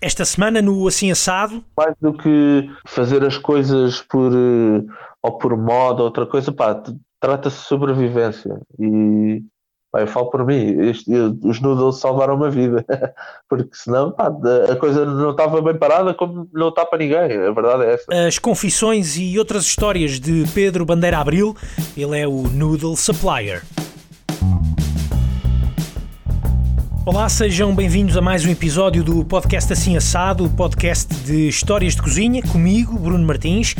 esta semana no Assim Assado. Mais do que fazer as coisas por eh, ou por moda, outra coisa, pá, trata-se de sobrevivência. E pá, eu falo por mim, este, os noodles salvaram uma vida, porque senão pá, a coisa não estava bem parada como não está para ninguém, a verdade é essa. As confissões e outras histórias de Pedro Bandeira Abril, ele é o Noodle Supplier. Olá, sejam bem-vindos a mais um episódio do podcast Assim Assado, o podcast de histórias de cozinha, comigo, Bruno Martins.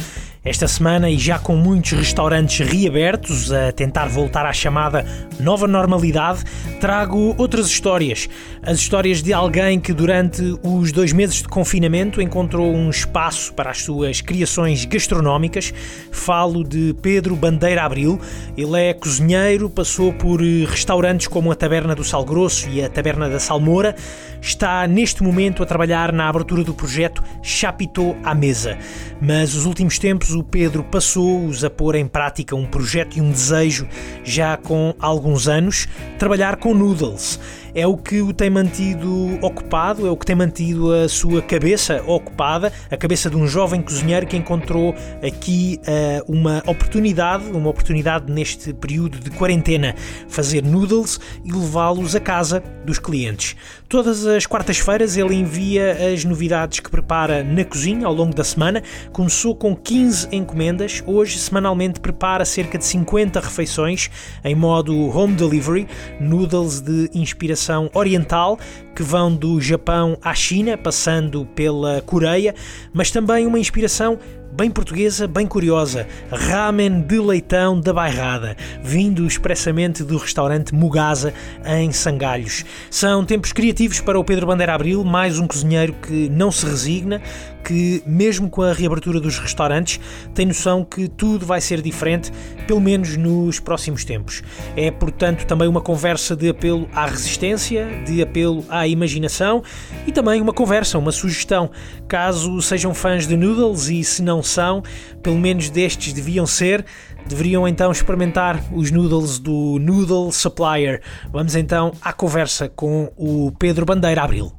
Esta semana, e já com muitos restaurantes reabertos a tentar voltar à chamada nova normalidade, trago outras histórias. As histórias de alguém que, durante os dois meses de confinamento, encontrou um espaço para as suas criações gastronómicas. Falo de Pedro Bandeira Abril. Ele é cozinheiro, passou por restaurantes como a Taberna do Sal Grosso e a Taberna da Salmoura. Está neste momento a trabalhar na abertura do projeto Chapitão à Mesa. Mas os últimos tempos o Pedro passou-os a pôr em prática um projeto e um desejo já com alguns anos, trabalhar com noodles é o que o tem mantido ocupado, é o que tem mantido a sua cabeça ocupada, a cabeça de um jovem cozinheiro que encontrou aqui uh, uma oportunidade, uma oportunidade neste período de quarentena, fazer noodles e levá-los a casa dos clientes. Todas as quartas-feiras ele envia as novidades que prepara na cozinha ao longo da semana. Começou com 15 encomendas, hoje semanalmente prepara cerca de 50 refeições em modo home delivery, noodles de inspiração oriental que vão do Japão à China, passando pela Coreia, mas também uma inspiração bem portuguesa, bem curiosa, ramen de leitão da bairrada, vindo expressamente do restaurante Mugasa em Sangalhos. São tempos criativos para o Pedro Bandeira Abril, mais um cozinheiro que não se resigna, que mesmo com a reabertura dos restaurantes, tem noção que tudo vai ser diferente, pelo menos nos próximos tempos. É, portanto, também uma conversa de apelo à resistência, de apelo à imaginação e também uma conversa, uma sugestão. Caso sejam fãs de noodles e se não são, pelo menos destes deviam ser, deveriam então experimentar os noodles do Noodle Supplier. Vamos então à conversa com o Pedro Bandeira Abril.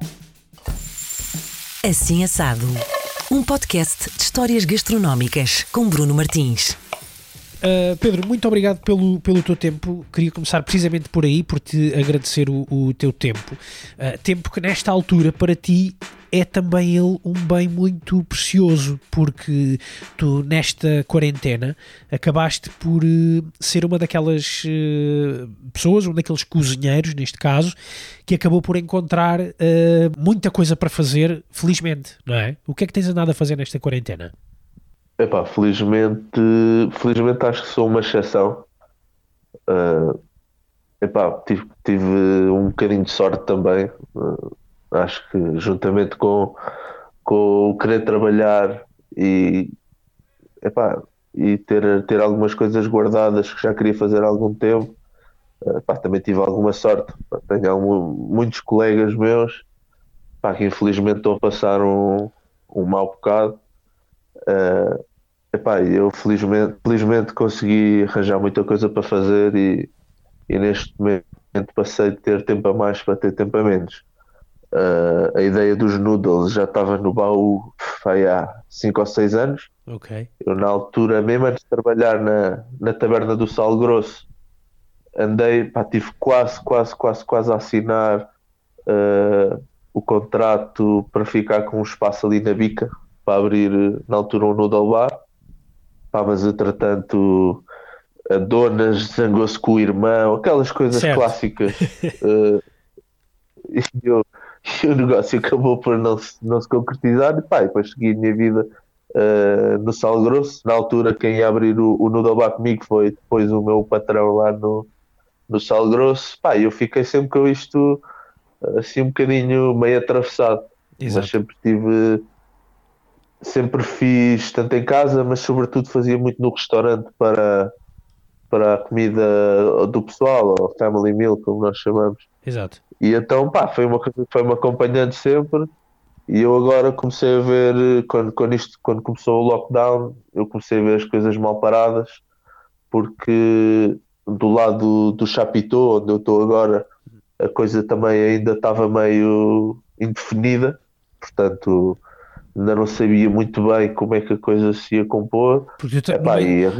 Assim Assado, um podcast de histórias gastronómicas com Bruno Martins. Uh, Pedro, muito obrigado pelo, pelo teu tempo. Queria começar precisamente por aí, por te agradecer o, o teu tempo. Uh, tempo que nesta altura para ti é também ele um bem muito precioso, porque tu, nesta quarentena, acabaste por uh, ser uma daquelas uh, pessoas, um daqueles cozinheiros, neste caso, que acabou por encontrar uh, muita coisa para fazer, felizmente, não é? O que é que tens andado a fazer nesta quarentena? Epá, felizmente, felizmente acho que sou uma exceção. Uh, epá, tive, tive um bocadinho de sorte também. Uh, acho que juntamente com, com o querer trabalhar e, epá, e ter, ter algumas coisas guardadas que já queria fazer há algum tempo, uh, epá, também tive alguma sorte. Tenho algum, muitos colegas meus epá, que infelizmente estão a passar um, um mau bocado. Uh, Epá, eu felizmente, felizmente consegui arranjar muita coisa para fazer e, e neste momento passei de ter tempo a mais para ter tempo a menos. Uh, a ideia dos noodles já estava no baú foi há 5 ou 6 anos. Okay. Eu, na altura, mesmo antes de trabalhar na, na Taberna do Sal Grosso, andei, pá, tive quase, quase, quase, quase a assinar uh, o contrato para ficar com um espaço ali na bica para abrir, na altura, um noodle bar. Pá, mas entretanto a dona zangou-se com o irmão, aquelas coisas certo. clássicas. uh, e, eu, e, o negócio acabou por não se, não se concretizar e pá, depois segui a minha vida uh, no Sal Grosso. Na altura quem ia abrir o, o Noodle Bar comigo foi depois o meu patrão lá no, no Sal Grosso. Pá, eu fiquei sempre com isto assim um bocadinho meio atravessado. Exato. Mas sempre tive sempre fiz tanto em casa, mas sobretudo fazia muito no restaurante para, para a comida do pessoal, ou family meal, como nós chamamos. Exato. E então, pá, foi uma coisa que foi-me acompanhando sempre. E eu agora comecei a ver, quando, quando, isto, quando começou o lockdown, eu comecei a ver as coisas mal paradas, porque do lado do Chapitão, onde eu estou agora, a coisa também ainda estava meio indefinida portanto ainda não sabia muito bem como é que a coisa se ia compor Porque Epá, no, meio, e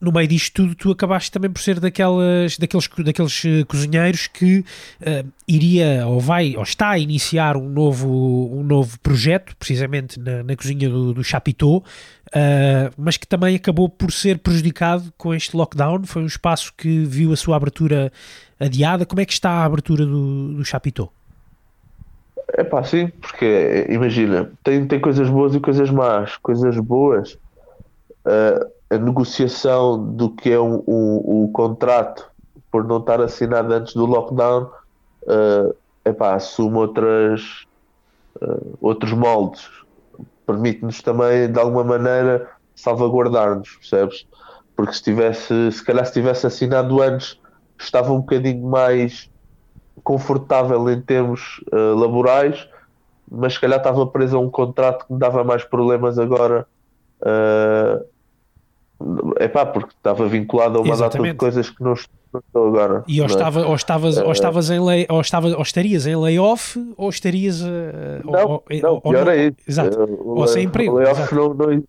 no meio disto tudo, tu acabaste também por ser daquelas, daqueles, daqueles eh, cozinheiros que eh, iria ou vai ou está a iniciar um novo, um novo projeto, precisamente na, na cozinha do, do Chapiteau, eh, mas que também acabou por ser prejudicado com este lockdown. Foi um espaço que viu a sua abertura adiada. Como é que está a abertura do, do Chapiteau? É pá, sim, porque imagina, tem, tem coisas boas e coisas más. Coisas boas, eh, a negociação do que é o, o, o contrato por não estar assinado antes do lockdown, é pá, assume outras, eh, outros moldes. Permite-nos também, de alguma maneira, salvaguardar-nos, percebes? Porque se tivesse, se calhar se tivesse assinado antes, estava um bocadinho mais confortável em termos uh, laborais, mas se calhar estava preso a um contrato que me dava mais problemas agora. Uh, epá, porque estava vinculado a uma Exatamente. data de coisas que não estou, não agora. E ou, não é? estava, ou, estavas, ou, Eh, estavas em lay, ou, estava, ou estarias em layoff ou estarias. uh, Não, ou, não, ou- pior ou- é isso. Exato. Eh, o Ou sem emprego, O layoff, não, não-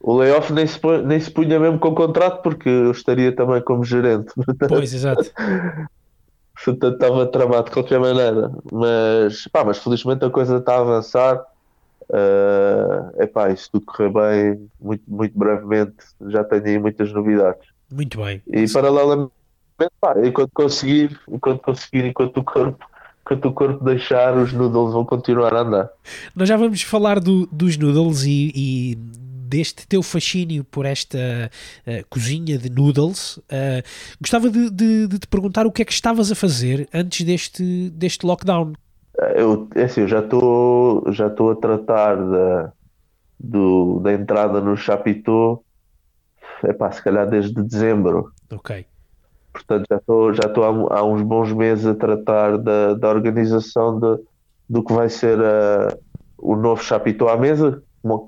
o layoff nem, se, nem se punha mesmo com contrato porque eu estaria também como gerente. Pois, exato. Portanto, estava tramado de qualquer maneira. Mas, pá, mas felizmente a coisa está a avançar. É epá, se tudo correr bem, muito, muito brevemente já tenho aí muitas novidades. Muito bem. E paralelamente, pá, enquanto conseguir, enquanto conseguir, enquanto o corpo, enquanto o corpo deixar, os noodles vão continuar a andar. Nós já vamos falar do- dos noodles e, e deste teu fascínio por esta eh, cozinha de noodles. Eh, gostava de, de- de te perguntar o que é que estavas a fazer antes deste, deste lockdown. Eu, é assim, eu já estou já a tratar da, do, da entrada no Chapitão, epá, se calhar desde dezembro. Ok. Portanto, já estou já há, há uns bons meses a tratar da, da organização de, do que vai ser a- o novo Chapitão à mesa,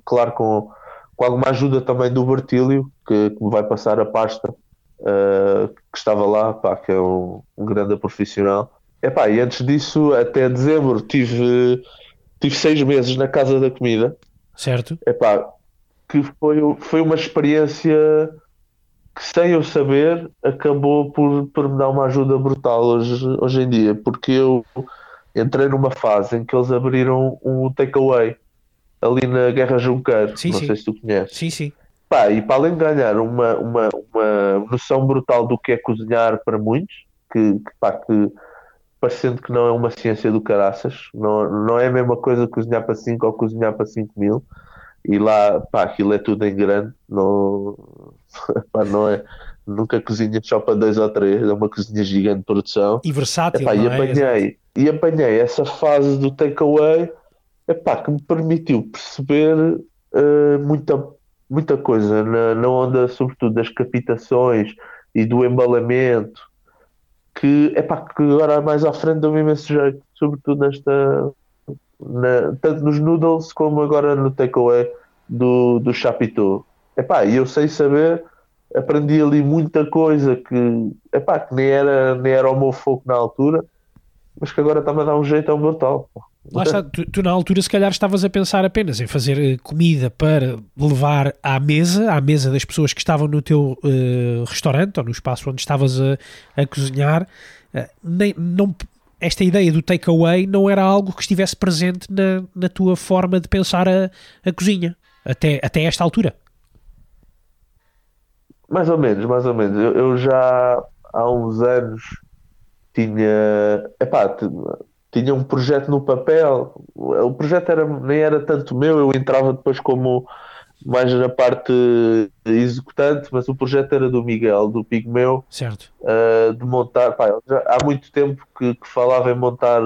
claro, com, com alguma ajuda também do Bertílio, que, que me vai passar a pasta eh, que estava lá, pá, que é um, um grande profissional. Epá, e antes disso, até dezembro, tive, tive seis meses na Casa da Comida. Certo? Epá, que foi, foi uma experiência que, sem eu saber, acabou por, por me dar uma ajuda brutal hoje, hoje em dia, porque eu entrei numa fase em que eles abriram um takeaway ali na Guerra Junqueiro, Sim, não sim. sei se tu conheces. Sim, sim. Pá, e para além de ganhar uma, uma, uma noção brutal do que é cozinhar para muitos, que, que, pá, que parecendo que não é uma ciência do caraças, não, não é a mesma coisa cozinhar para 5 ou cozinhar para 5 mil, e lá, pá, aquilo é tudo em grande, não, pá, não é, nunca cozinha só para 2 ou 3, é uma cozinha gigante de produção. E versátil, Epá, não e é? apanhei, e apanhei essa fase do takeaway epá, que me permitiu perceber eh, muita, muita coisa na, na onda, sobretudo das captações e do embalamento, que, epá, que agora mais à frente deu-me imenso jeito, sobretudo nesta, na- tanto nos noodles como agora no takeaway do, do Chapitão. Epá, e eu sei saber, aprendi ali muita coisa que, epá, que nem era, nem era o meu foco na altura, mas que agora está-me a dar um jeito ao brutal. Está, tu, tu na altura se calhar estavas a pensar apenas em fazer eh, comida para levar à mesa, à mesa das pessoas que estavam no teu eh, restaurante ou no espaço onde estavas a, a cozinhar. Eh, nem, não, esta ideia do takeaway não era algo que estivesse presente na, na tua forma de pensar a, a cozinha, até, até esta altura. Mais ou menos, mais ou menos. Eu, eu já há uns anos tinha, epá, tinha um projeto no papel. O projeto era, nem era tanto meu, eu entrava depois como mais na parte executante, mas o projeto era do Miguel, do Pigmeu, Certo? uh, de montar. pá, já- há muito tempo que, que falava em montar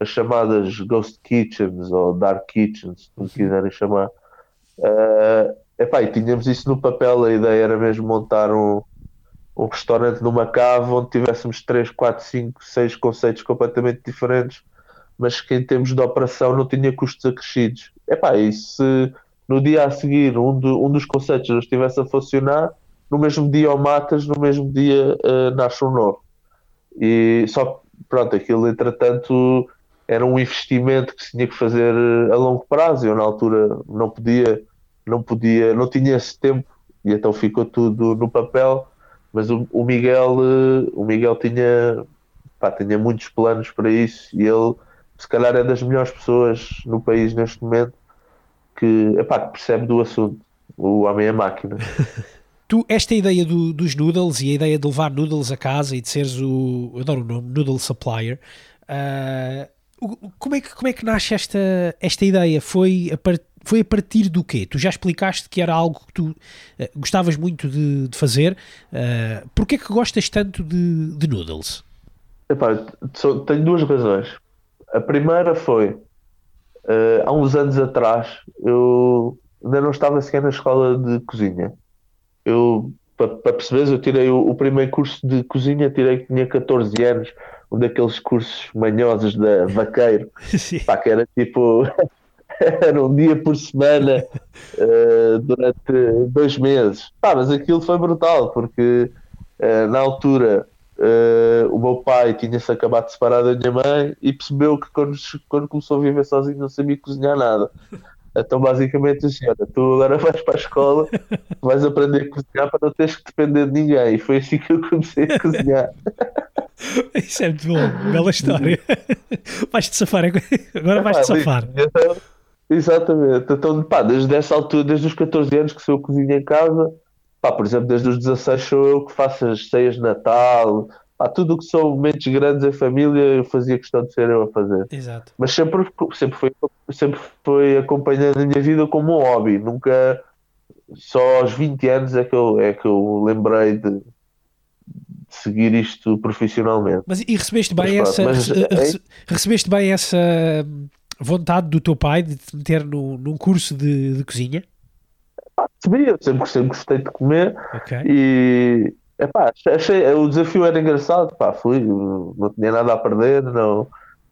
as chamadas Ghost Kitchens ou Dark Kitchens, como quiserem chamar. Uh, epá, e tínhamos isso no papel, a ideia era mesmo montar um, um restaurante numa cave onde tivéssemos 3, 4, 5, 6 conceitos completamente diferentes, mas que em termos de operação não tinha custos acrescidos. Epá, e se no dia a seguir um, um dos conceitos não estivesse a funcionar, no mesmo dia o matas, no mesmo dia eh, nasce um novo. E só pronto, aquilo entretanto era um investimento que se tinha que fazer a longo prazo. Eu na altura não podia, não podia, não tinha esse tempo e então ficou tudo no papel. Mas o, o Miguel, eh, o Miguel tinha, pá, tinha muitos planos para isso e ele, se calhar, é das melhores pessoas no país neste momento que, epá, que percebe do assunto. O homem é máquina. Tu, esta ideia do, dos noodles e a ideia de levar noodles a casa e de seres o. Eu adoro o nome, noodle supplier. Uh, como, é que, como é que nasce esta, esta ideia? Foi a, part, foi a partir do quê? Tu já explicaste que era algo que tu uh, gostavas muito de, de fazer. Uh, Porquê é que gostas tanto de, de noodles? Epá, tenho duas razões. A primeira foi uh, há uns anos atrás eu ainda não estava sequer na escola de cozinha eu, para, perceberes, eu tirei o, o, primeiro curso de cozinha, tirei que tinha 14 anos, um daqueles cursos manhosos da Vaqueiro, pá, que era tipo, era um dia por semana uh, durante dois meses. Pá, mas aquilo foi brutal, porque uh, na altura uh, o meu pai tinha-se acabado de separar da minha mãe e percebeu que quando, quando começou a viver sozinho não sabia cozinhar nada. Então, basicamente, assim, olha, tu agora vais para a escola, vais aprender a cozinhar para não teres que depender de ninguém. E foi assim que eu comecei a cozinhar. Isso é muito bom, bela história. Vais-te safar, agora vais-te safar. Então, exatamente. Então, pá, desde essa altura, desde os 14 anos que sou eu cozinho em casa, pá, por exemplo, desde os 16 sou eu que faço as ceias de Natal, Há tudo o que são momentos grandes em família, eu fazia questão de ser eu a fazer. Exato. Mas sempre, sempre, foi, sempre foi acompanhando a minha vida como um hobby. Nunca, só aos 20 anos é que eu, é que eu lembrei de, de seguir isto profissionalmente. Mas e recebeste bem, mas, essa, mas, é... recebeste bem essa vontade do teu pai de te meter no, num curso de, de cozinha? Ah, eu sempre, sempre gostei de comer okay. e Epá, achei, o desafio era engraçado, pá, fui, não tinha nada a perder, não.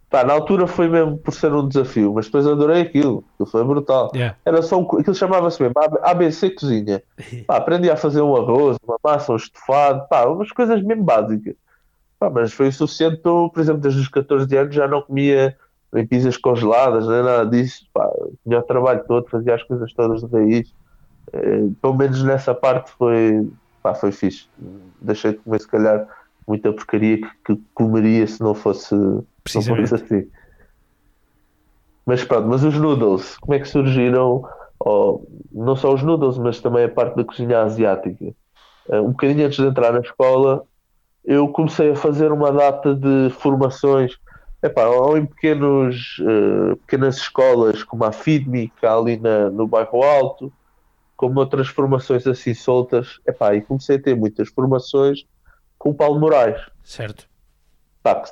Pá, na altura foi mesmo por ser um desafio, mas depois adorei aquilo, aquilo foi brutal. Yeah. Era só um, aquilo chamava-se mesmo ABC Cozinha. Pá, aprendi a fazer um arroz, uma massa, um estofado, pá, umas coisas mesmo básicas. Pá, mas foi o suficiente para eu, por exemplo, desde os 14 anos já não comia nem pizzas congeladas, nem nada disso. Pá, tinha o trabalho todo, fazia as coisas todas de raiz. Eh, pelo menos nessa parte foi, pá, foi fixe. Deixei de comer, se calhar, muita porcaria que, que comeria se não fosse, não fosse assim. Mas pronto, mas os noodles, como é que surgiram? Oh, não só os noodles, mas também a parte da cozinha asiática. Uh, um bocadinho antes de entrar na escola, eu comecei a fazer uma data de formações, epá, ou em pequenos, uh, pequenas escolas, como a FIDMI, que há ali na, no bairro Alto, como outras formações assim soltas. Epá, e comecei a ter muitas formações com o Paulo Moraes. Certo. Pá,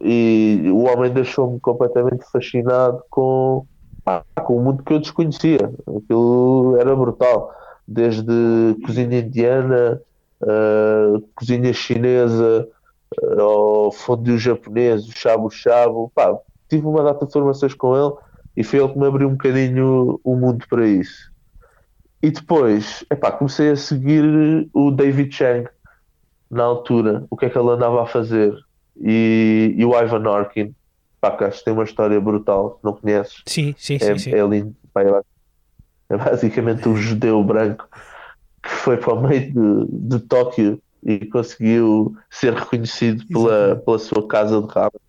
e o homem deixou-me completamente fascinado com, pá, com o mundo que eu desconhecia. Aquilo era brutal. Desde cozinha indiana, uh, cozinha chinesa, ao fondue japonês, o shabu-shabu. tive uma data de formações com ele e foi ele que me abriu um bocadinho o mundo para isso. E depois, epá, comecei a seguir o David Chang na altura, o que é que ele andava a fazer. E, e o Ivan Orkin, pá, que acho que tem uma história brutal, não conheces? Sim, sim, é, sim. sim. É lindo. Pá, é basicamente um judeu branco que foi para o meio de, de Tóquio e conseguiu ser reconhecido pela, pela sua casa de ramen.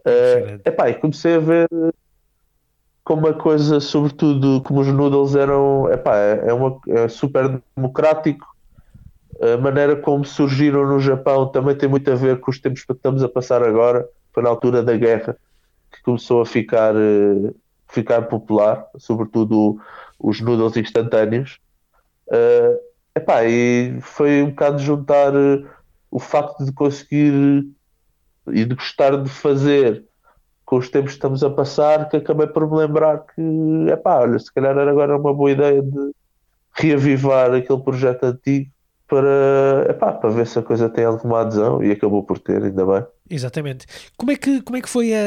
Uh, epá, e comecei a ver como a coisa, sobretudo como os noodles eram, epá, é, uma, é super democrático. A maneira como surgiram no Japão também tem muito a ver com os tempos que estamos a passar agora. Foi na altura da guerra que começou a ficar, uh, ficar popular, sobretudo os noodles instantâneos. Uh, epá, e foi um bocado juntar uh, o facto de conseguir e de gostar de fazer com os tempos que estamos a passar, que acabei por me lembrar que, é pá, olha, se calhar era agora uma boa ideia de reavivar aquele projeto antigo para, epá, para ver se a coisa tem alguma adesão e acabou por ter, ainda bem. Exatamente. Como é que, como é que foi a,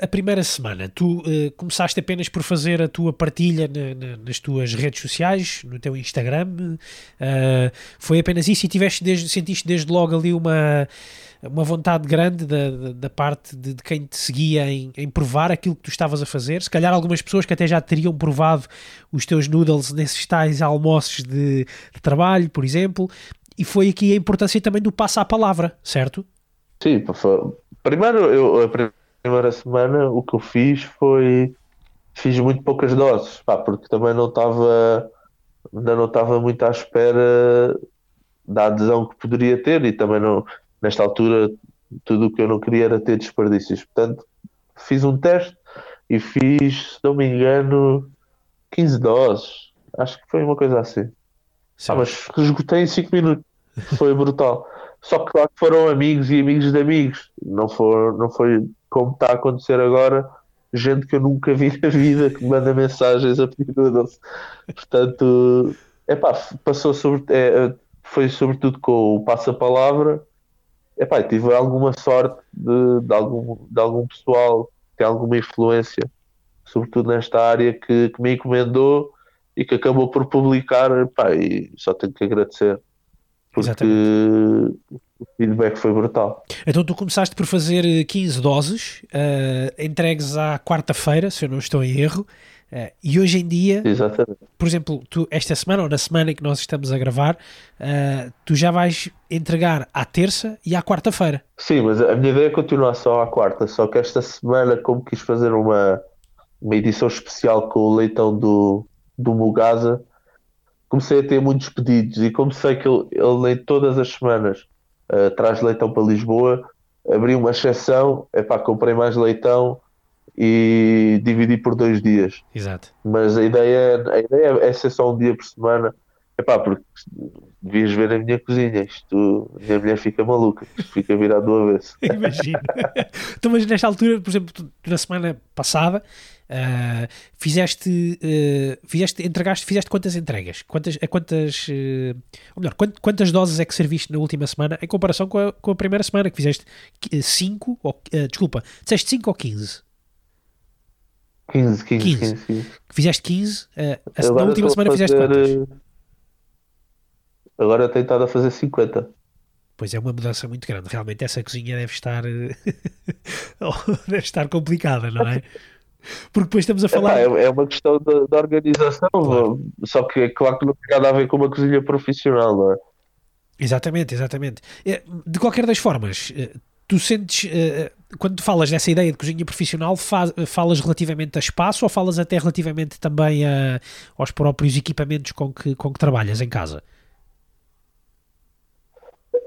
a, a primeira semana? Tu uh, começaste apenas por fazer a tua partilha na, na, nas tuas redes sociais, no teu Instagram? Uh, foi apenas isso e tiveste desde, sentiste desde logo ali uma, uma vontade grande da, da, parte de, de, quem te seguia em, em, provar aquilo que tu estavas a fazer? Se calhar algumas pessoas que até já teriam provado os teus noodles nesses tais almoços de, de trabalho, por exemplo. E foi aqui a importância também do passo à palavra, certo? Sim, primeiro eu, a primeira semana o que eu fiz foi fiz muito poucas doses, pá, porque também não estava ainda não estava muito à espera da adesão que poderia ter e também não nesta altura tudo o que eu não queria era ter desperdícios. Portanto, fiz um teste e fiz, se não me engano, 15 doses. Acho que foi uma coisa assim. Ah, mas esgotei em 5 minutos. Foi brutal. Só que claro que foram amigos e amigos de amigos. Não, for, não foi como está a acontecer agora, gente que eu nunca vi na vida que manda mensagens a pedir noodles. Portanto, epá, passou sobre, é, foi sobretudo com o passa-palavra. Epá, tive alguma sorte de, de, algum, de algum pessoal que tem alguma influência, sobretudo nesta área, que, que me encomendou e que acabou por publicar. Epá, e só tenho que agradecer porque Exatamente. o feedback foi brutal. Então tu começaste por fazer 15 doses, uh, entregues à quarta-feira, se eu não estou em erro, uh, e hoje em dia, Exatamente. por exemplo, tu, esta semana ou na semana em que nós estamos a gravar, uh, tu já vais entregar à terça e à quarta-feira. Sim, mas a minha ideia é continuar só à quarta, só que esta semana, como quis fazer uma, uma edição especial com o leitão do, do Mugasa, comecei a ter muitos pedidos e como sei que ele, ele nem todas as semanas uh, traz leitão para Lisboa, abri uma exceção, epá, comprei mais leitão e dividi por dois dias. Exato. Mas a ideia, a ideia é ser só um dia por semana, epá, porque devias ver a minha cozinha, isto, a minha mulher fica maluca, fica virado do avesso. Imagino. então, mas nesta altura, por exemplo, na semana passada, Uh, fizeste, uh, fizeste, entregaste, fizeste quantas entregas? Quantas, a quantas, uh, ou melhor, quantas, quantas doses é que serviste na última semana em comparação com a, com a primeira semana que fizeste 5 ou, desculpa, disseste 5 ou 15? 15, 15, 15. 15, 15. Fizeste 15, uh, na última semana fazer, fizeste quantas? Agora tenho estado a fazer 50. Pois é uma mudança muito grande. Realmente essa cozinha deve estar deve estar complicada, não é? Porque depois estamos a falar. É, é uma questão da organização, claro. só que é claro que não tem nada a ver com uma cozinha profissional, não é? Exatamente, exatamente. É, de qualquer das formas, eh, tu sentes, eh, quando tu falas dessa ideia de cozinha profissional, falas relativamente a espaço ou falas até relativamente também a, aos próprios equipamentos com que, com que trabalhas em casa?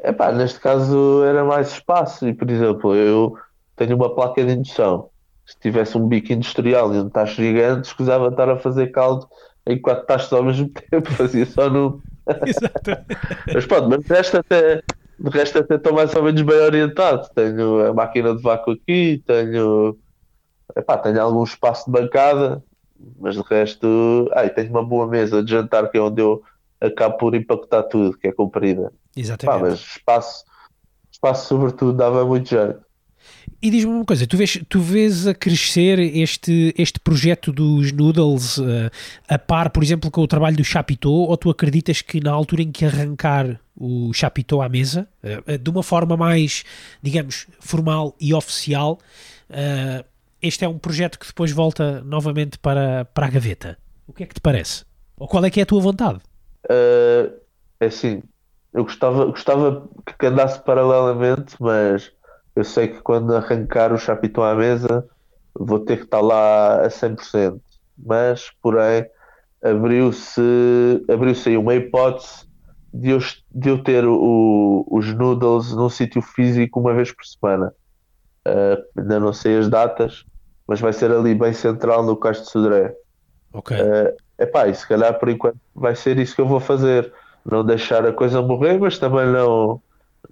Epá, neste caso era mais espaço e, por exemplo, eu tenho uma placa de indução se tivesse um bico industrial e um tacho gigante, escusava estar a fazer caldo em quatro tachos ao mesmo tempo, fazia só no. Exato. mas pronto, mas de resto até, de resto até estou mais ou menos bem orientado. Tenho a máquina de vácuo aqui, tenho, epá, tenho algum espaço de bancada, mas de resto, ah, tenho uma boa mesa de jantar que é onde eu acabo por empacotar tudo, que é comprida. Exatamente. mas espaço, espaço sobretudo dava muito jeito. E diz-me uma coisa, tu vês, tu vês a crescer este, este projeto dos Noodles uh, a par, por exemplo, com o trabalho do Chapitão, ou tu acreditas que na altura em que arrancar o Chapitão à mesa, uh, de uma forma mais, digamos, formal e oficial, uh, este é um projeto que depois volta novamente para, para a gaveta? O que é que te parece? Ou qual é que é a tua vontade? é assim, eu gostava, gostava que andasse paralelamente, mas eu sei que quando arrancar o Chapitão à mesa vou ter que estar lá a 100%. Mas, porém, abriu-se abriu aí uma hipótese de eu, de eu ter o, os noodles num sítio físico uma vez por semana. Uh, ainda não sei as datas, mas vai ser ali bem central no Cais de Sodré. Ok. Uh, epá, e se calhar por enquanto vai ser isso que eu vou fazer. Não deixar a coisa morrer, mas também não,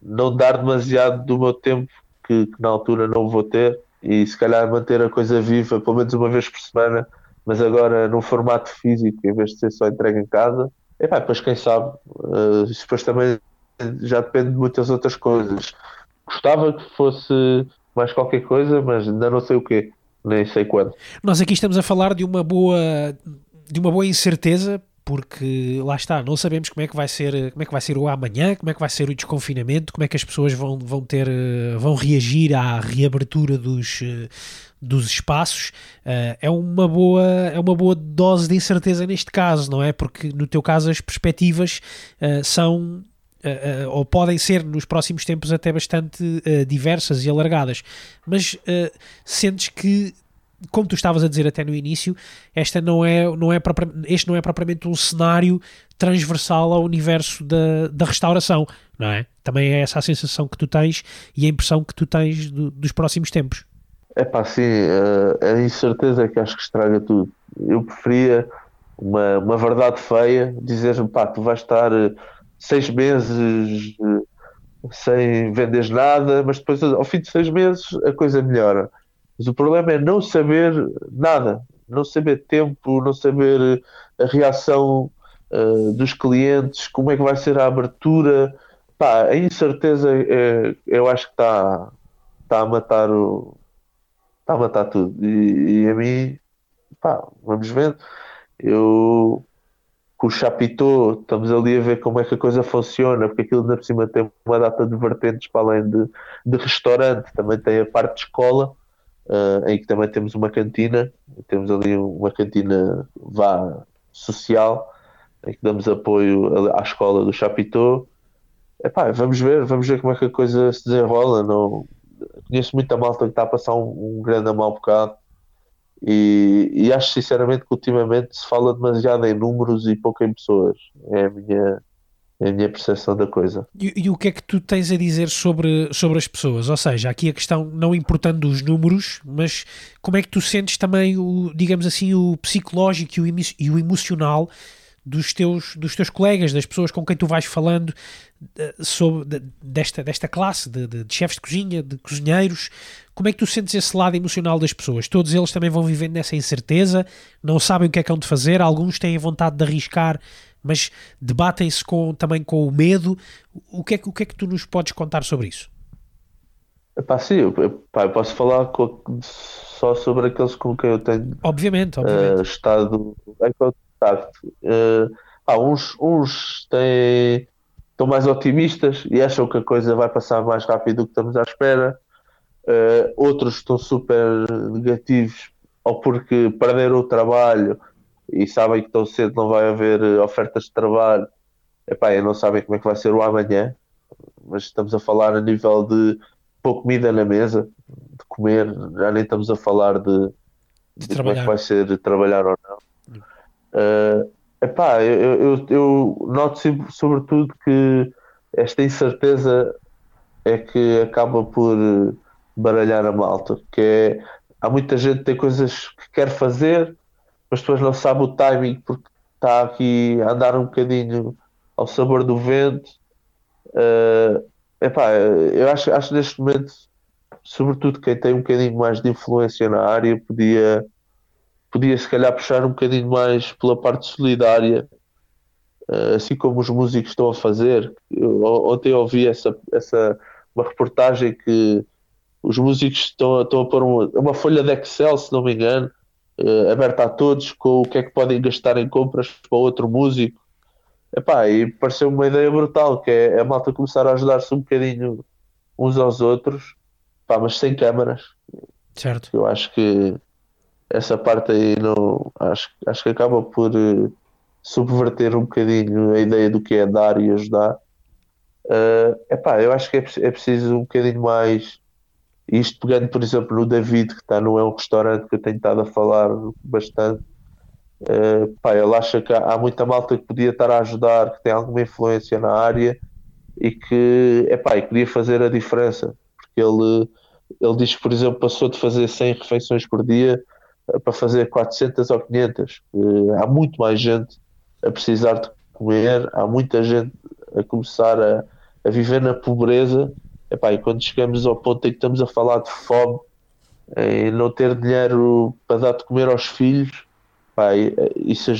não dar demasiado do meu tempo que, que, na altura não vou ter e se calhar manter a coisa viva pelo menos uma vez por semana, mas agora num formato físico em vez de ser só entregue em casa. E pá, depois quem sabe, uh, depois também já depende de muitas outras coisas. gostava que fosse mais qualquer coisa, mas ainda não sei o quê, nem sei quando. Nós aqui estamos a falar de uma boa de uma boa incerteza porque lá está, não sabemos como é que vai ser, como é que vai ser o amanhã, como é que vai ser o desconfinamento, como é que as pessoas vão, vão ter, vão reagir à reabertura dos, dos espaços. É uma boa, é uma boa dose de incerteza neste caso, não é? Porque no teu caso as perspectivas são ou podem ser nos próximos tempos até bastante diversas e alargadas, mas sentes que como tu estavas a dizer até no início, esta não é, não é este não é propriamente um cenário transversal ao universo da, da restauração, não é? Também é essa a sensação que tu tens e a impressão que tu tens do, dos próximos tempos. É pá, sim, a, a incerteza que acho que estraga tudo. Eu preferia uma, uma verdade feia, dizer-me, pá, tu vais estar eh, seis meses eh, sem venderes nada, mas depois ao fim de seis meses a coisa melhora mas o problema é não saber nada, não saber tempo, não saber eh, a reação uh, dos clientes, como é que vai ser a abertura. Pá, a incerteza é, eu acho que está tá a matar o. está a matar tudo. E, e a mim, pá, vamos vendo. Eu com o Chapitô estamos ali a ver como é que a coisa funciona, porque aquilo ainda por cima tem uma data de vertentes para além de, de restaurante, também tem a parte de escola uh, em que também temos uma cantina, temos ali uma cantina vá social, em que damos apoio à escola do Chapitô. Epá, vamos ver, vamos ver como é que a coisa se desenrola. Não, conheço muita malta que está a passar um, um grande mal bocado. E, e, acho sinceramente que ultimamente se fala demasiado em números e pouco em pessoas. É a minha, a minha percepção da coisa. E, e, o que é que tu tens a dizer sobre, sobre as pessoas? Ou seja, aqui a questão não importando os números, mas como é que tu sentes também o, digamos assim, o psicológico e o, e o emocional dos teus, dos teus colegas, das pessoas com quem tu vais falando eh, sobre desta, desta classe de, de, de, chefes de cozinha, de cozinheiros, como é que tu sentes esse lado emocional das pessoas? Todos eles também vão vivendo nessa incerteza, não sabem o que é que hão de fazer, alguns têm vontade de arriscar mas debatem-se com, também com o medo. O que, é, o que é que tu nos podes contar sobre isso? Epá, sim, eu, eu posso falar com, só sobre aqueles com quem eu tenho obviamente, obviamente. Uh, estado em contato. Uh, ah, uns, uns têm, estão mais otimistas e acham que a coisa vai passar mais rápido do que estamos à espera. Uh, outros estão super negativos ou porque perderam o trabalho e sabem que tão cedo não vai haver eh, ofertas de trabalho, epá, não sabem como é que vai ser o amanhã, mas estamos a falar a nível de pôr comida na mesa, de comer, já nem estamos a falar de, de, de como é que vai ser trabalhar ou não. Uh, epá, eu, eu, eu noto sobretudo que esta incerteza é que acaba por eh, baralhar a malta, que é, há muita gente que tem coisas que quer fazer, mas depois não sabe o timing porque está aqui a andar um bocadinho ao sabor do vento. Uh, epá, eu acho, acho neste momento, sobretudo quem tem um bocadinho mais de influência na área, podia, podia se calhar puxar um bocadinho mais pela parte solidária, uh, assim como os músicos estão a fazer. Eu, ontem ouvi essa, essa uma reportagem que os músicos estão, estão a pôr uma, uma folha de Excel, se não me engano, uh, aberta a todos com o que é que podem gastar em compras para outro músico. Epá, e pareceu uma ideia brutal, que é a malta começar a ajudar-se um bocadinho uns aos outros, pá, mas sem câmaras. Certo. Eu acho que essa parte aí não acho, acho que acaba por uh, subverter um bocadinho a ideia do que é dar e ajudar. Uh, epá, eu acho que é, é preciso um bocadinho mais isto pegando, por exemplo, no David, que está no É um Restaurante, que eu tenho estado a falar bastante, uh, pá, ele acha que há, muita malta que podia estar a ajudar, que tem alguma influência na área e que, epá, e podia fazer a diferença. Porque ele, ele diz que, por exemplo, passou de fazer 100 refeições por dia uh, para fazer 400 ou 500. Uh, há muito mais gente a precisar de comer, há muita gente a começar a, a viver na pobreza Epá, e quando chegamos ao ponto em que estamos a falar de fome, em não ter dinheiro para dar de comer aos filhos, epá, isso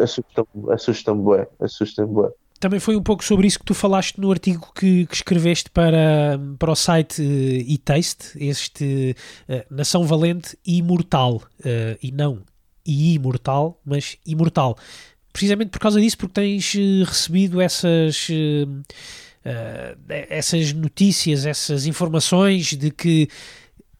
assusta-me assusta bem, assusta bem. também foi um pouco sobre isso que tu falaste no artigo que, que escreveste para, para o site uh, e-Taste, este uh, Nação Valente Imortal, uh, e não imortal, mas imortal. Precisamente por causa disso, porque tens recebido essas, essas notícias, essas informações de que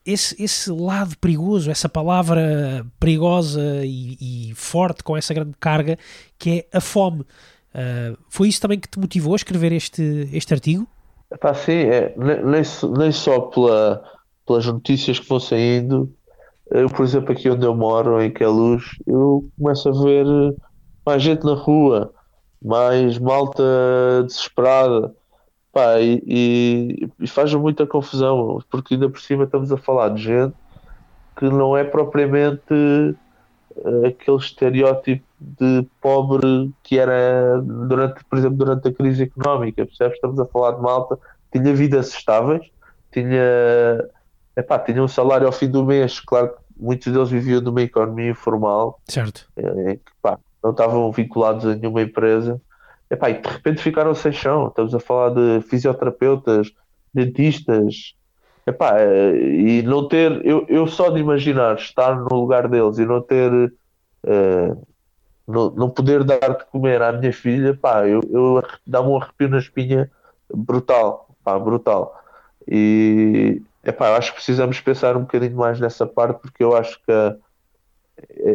esse, esse lado perigoso, essa palavra perigosa e, e forte com essa grande carga que é a fome. Uh, foi isso também que te motivou a escrever este, este artigo? Epá, sim, é, nem, nem só pela, pelas notícias que vão saindo, eu, por exemplo, aqui onde eu moro, em Queluz, eu começo a ver mais gente na rua, mais malta desesperada, pá, e, e, e faz muita confusão, porque ainda por cima estamos a falar de gente que não é propriamente uh, aquele estereótipo de pobre que era durante, por exemplo, durante a crise económica, percebes? Estamos a falar de malta, tinha vidas estáveis, tinha, epá, tinha um salário ao fim do mês, claro que muitos deles viviam numa economia informal, certo. Que, pá, não estavam vinculados a nenhuma empresa, epá, e de repente ficaram sem chão. Estamos a falar de fisioterapeutas, dentistas, epá, e não ter, eu, eu só de imaginar estar no lugar deles e não ter uh, não, não poder dar de comer à minha filha, pá, eu, eu dá-me um arrepio na espinha brutal, pá, brutal. E epá, eu acho que precisamos pensar um bocadinho mais nessa parte, porque eu acho que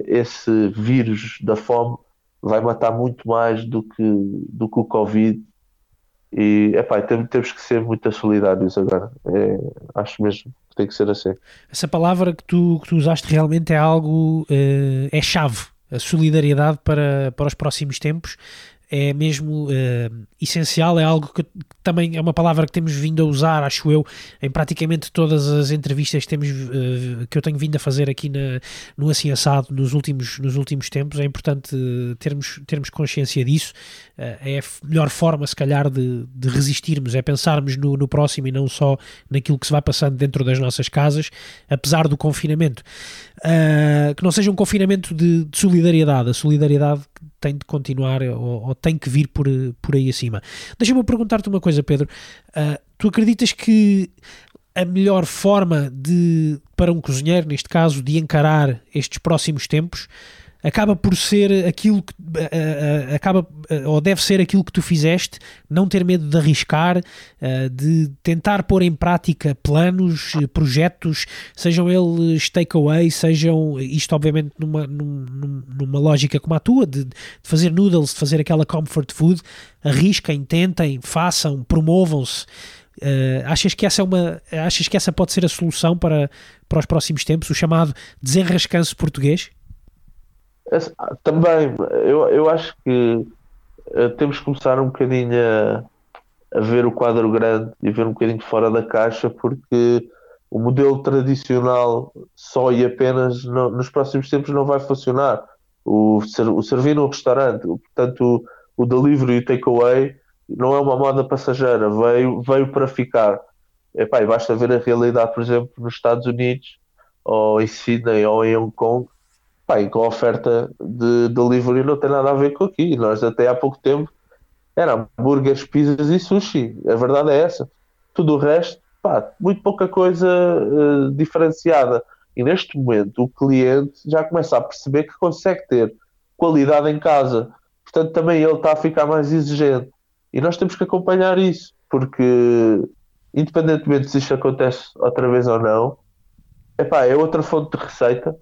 esse vírus da fome vai matar muito mais do que, do que o Covid. E epá, temos, temos que ser muito solidários agora. É, acho mesmo que tem que ser assim. Essa palavra que tu, que tu usaste realmente é algo, uh, é chave a solidariedade para, para os próximos tempos é mesmo uh, essencial, é algo que também é uma palavra que temos vindo a usar, acho eu, em praticamente todas as entrevistas que, temos, uh, que eu tenho vindo a fazer aqui na, no Assim Assado nos últimos, nos últimos tempos. É importante termos, termos consciência disso. Uh, é a melhor forma, se calhar, de, de resistirmos, é pensarmos no, no próximo e não só naquilo que se vai passando dentro das nossas casas, apesar do confinamento. Que não seja um confinamento de, de solidariedade, a solidariedade tem de continuar ou, ou, tem que vir por, por aí acima. Deixa-me perguntar-te uma coisa, Pedro. Uh, tu acreditas que a melhor forma de para um cozinheiro, neste caso, de encarar estes próximos tempos acaba por ser aquilo que uh, uh, acaba uh, ou deve ser aquilo que tu fizeste, não ter medo de arriscar, de tentar pôr em prática planos, projetos, sejam eles takeaway, sejam isto obviamente numa, numa, numa lógica como a tua, de, de, fazer noodles, de fazer aquela comfort food, arrisquem, tentem, façam, promovam-se. achas que essa é uma achas que essa pode ser a solução para, para os próximos tempos, o chamado desenrascanço português? Também, eu, eu acho que uh, temos que começar um bocadinho a, a, ver o quadro grande e ver um bocadinho fora da caixa, porque o modelo tradicional só e apenas no, nos próximos tempos não vai funcionar. O, o servir num restaurante, portanto, o, o delivery e o takeaway não é uma moda passageira, veio, veio para ficar. Epá, e basta ver a realidade, por exemplo, nos Estados Unidos, ou em Sydney, ou em Hong Kong, Pá, e com a oferta de delivery não tem nada a ver com aqui. Nós até há pouco tempo era hambúrgueres, pizzas e sushi. A verdade é essa. Tudo o resto, pá, muito pouca coisa uh, diferenciada. E neste momento o cliente já começa a perceber que consegue ter qualidade em casa. Portanto, também ele está a ficar mais exigente. E nós temos que acompanhar isso, porque independentemente se isto acontece outra vez ou não, epá, é outra fonte de receita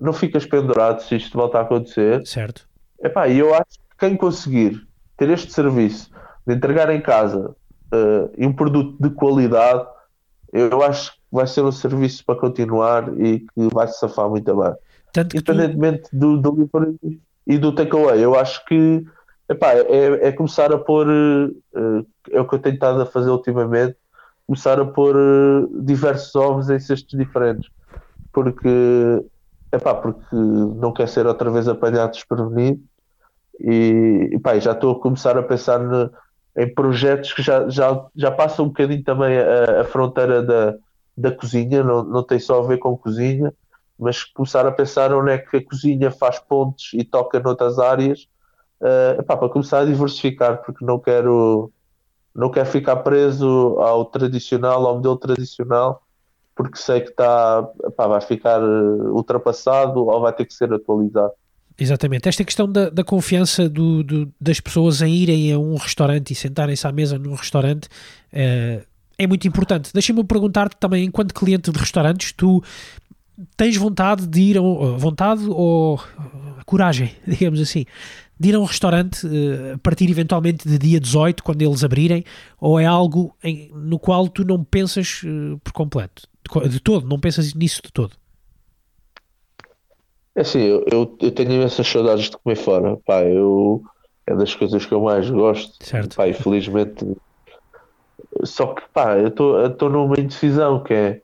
não ficas pendurado se isto volta a acontecer. Certo. Epá, e eu acho que quem conseguir ter este serviço de entregar em casa uh, um produto de qualidade, eu acho que vai ser um serviço para continuar e que vai se safar muito bem. Tanto Independentemente tu... do delivery e do takeaway, eu acho que epá, é, é começar a pôr, uh, é o que eu tenho estado a fazer ultimamente, começar a pôr uh, diversos ovos em cestos diferentes. Porque Epá, porque não quer ser outra vez apanhado desprevenido. E, epá, já estou a começar a pensar no, em projetos que já, já, já passam um bocadinho também a, a fronteira da, da cozinha, não, não tem só a ver com cozinha, mas começar a pensar onde é que a cozinha faz pontes e toca noutras áreas uh, epá, para começar a diversificar, porque não quero, não quero ficar preso ao tradicional, ao modelo tradicional, porque sei que está, epá, vai ficar ultrapassado ou vai ter que ser atualizado. Exatamente. Esta questão da, da confiança do, do, das pessoas em irem a um restaurante e sentarem-se à mesa num restaurante uh, é muito importante. Deixa-me perguntar-te também, enquanto cliente de restaurantes, tu tens vontade de ir a um, vontade ou coragem, digamos assim, de ir a um restaurante a partir eventualmente de dia 18, quando eles abrirem, ou é algo em, no qual tu não pensas por completo? De, todo, não pensas nisso de todo? É assim, eu, eu, eu tenho imensas saudades de comer fora. Pá, eu, é das coisas que eu mais gosto. Certo. Pá, infelizmente. Só que, pá, eu estou numa indecisão que é,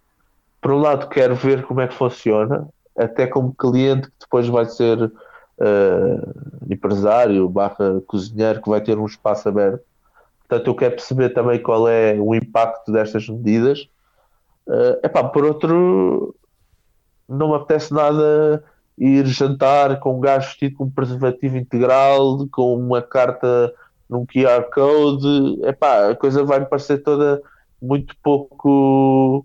por um lado, quero ver como é que funciona, até como cliente que depois vai ser uh, empresário barra cozinheiro que vai ter um espaço aberto. Portanto, eu quero perceber também qual é o impacto destas medidas. Uh, epá, por outro, não me apetece nada ir jantar com um gajo vestido com um preservativo integral, com uma carta num QR Code, epá, a coisa vai me parecer toda muito pouco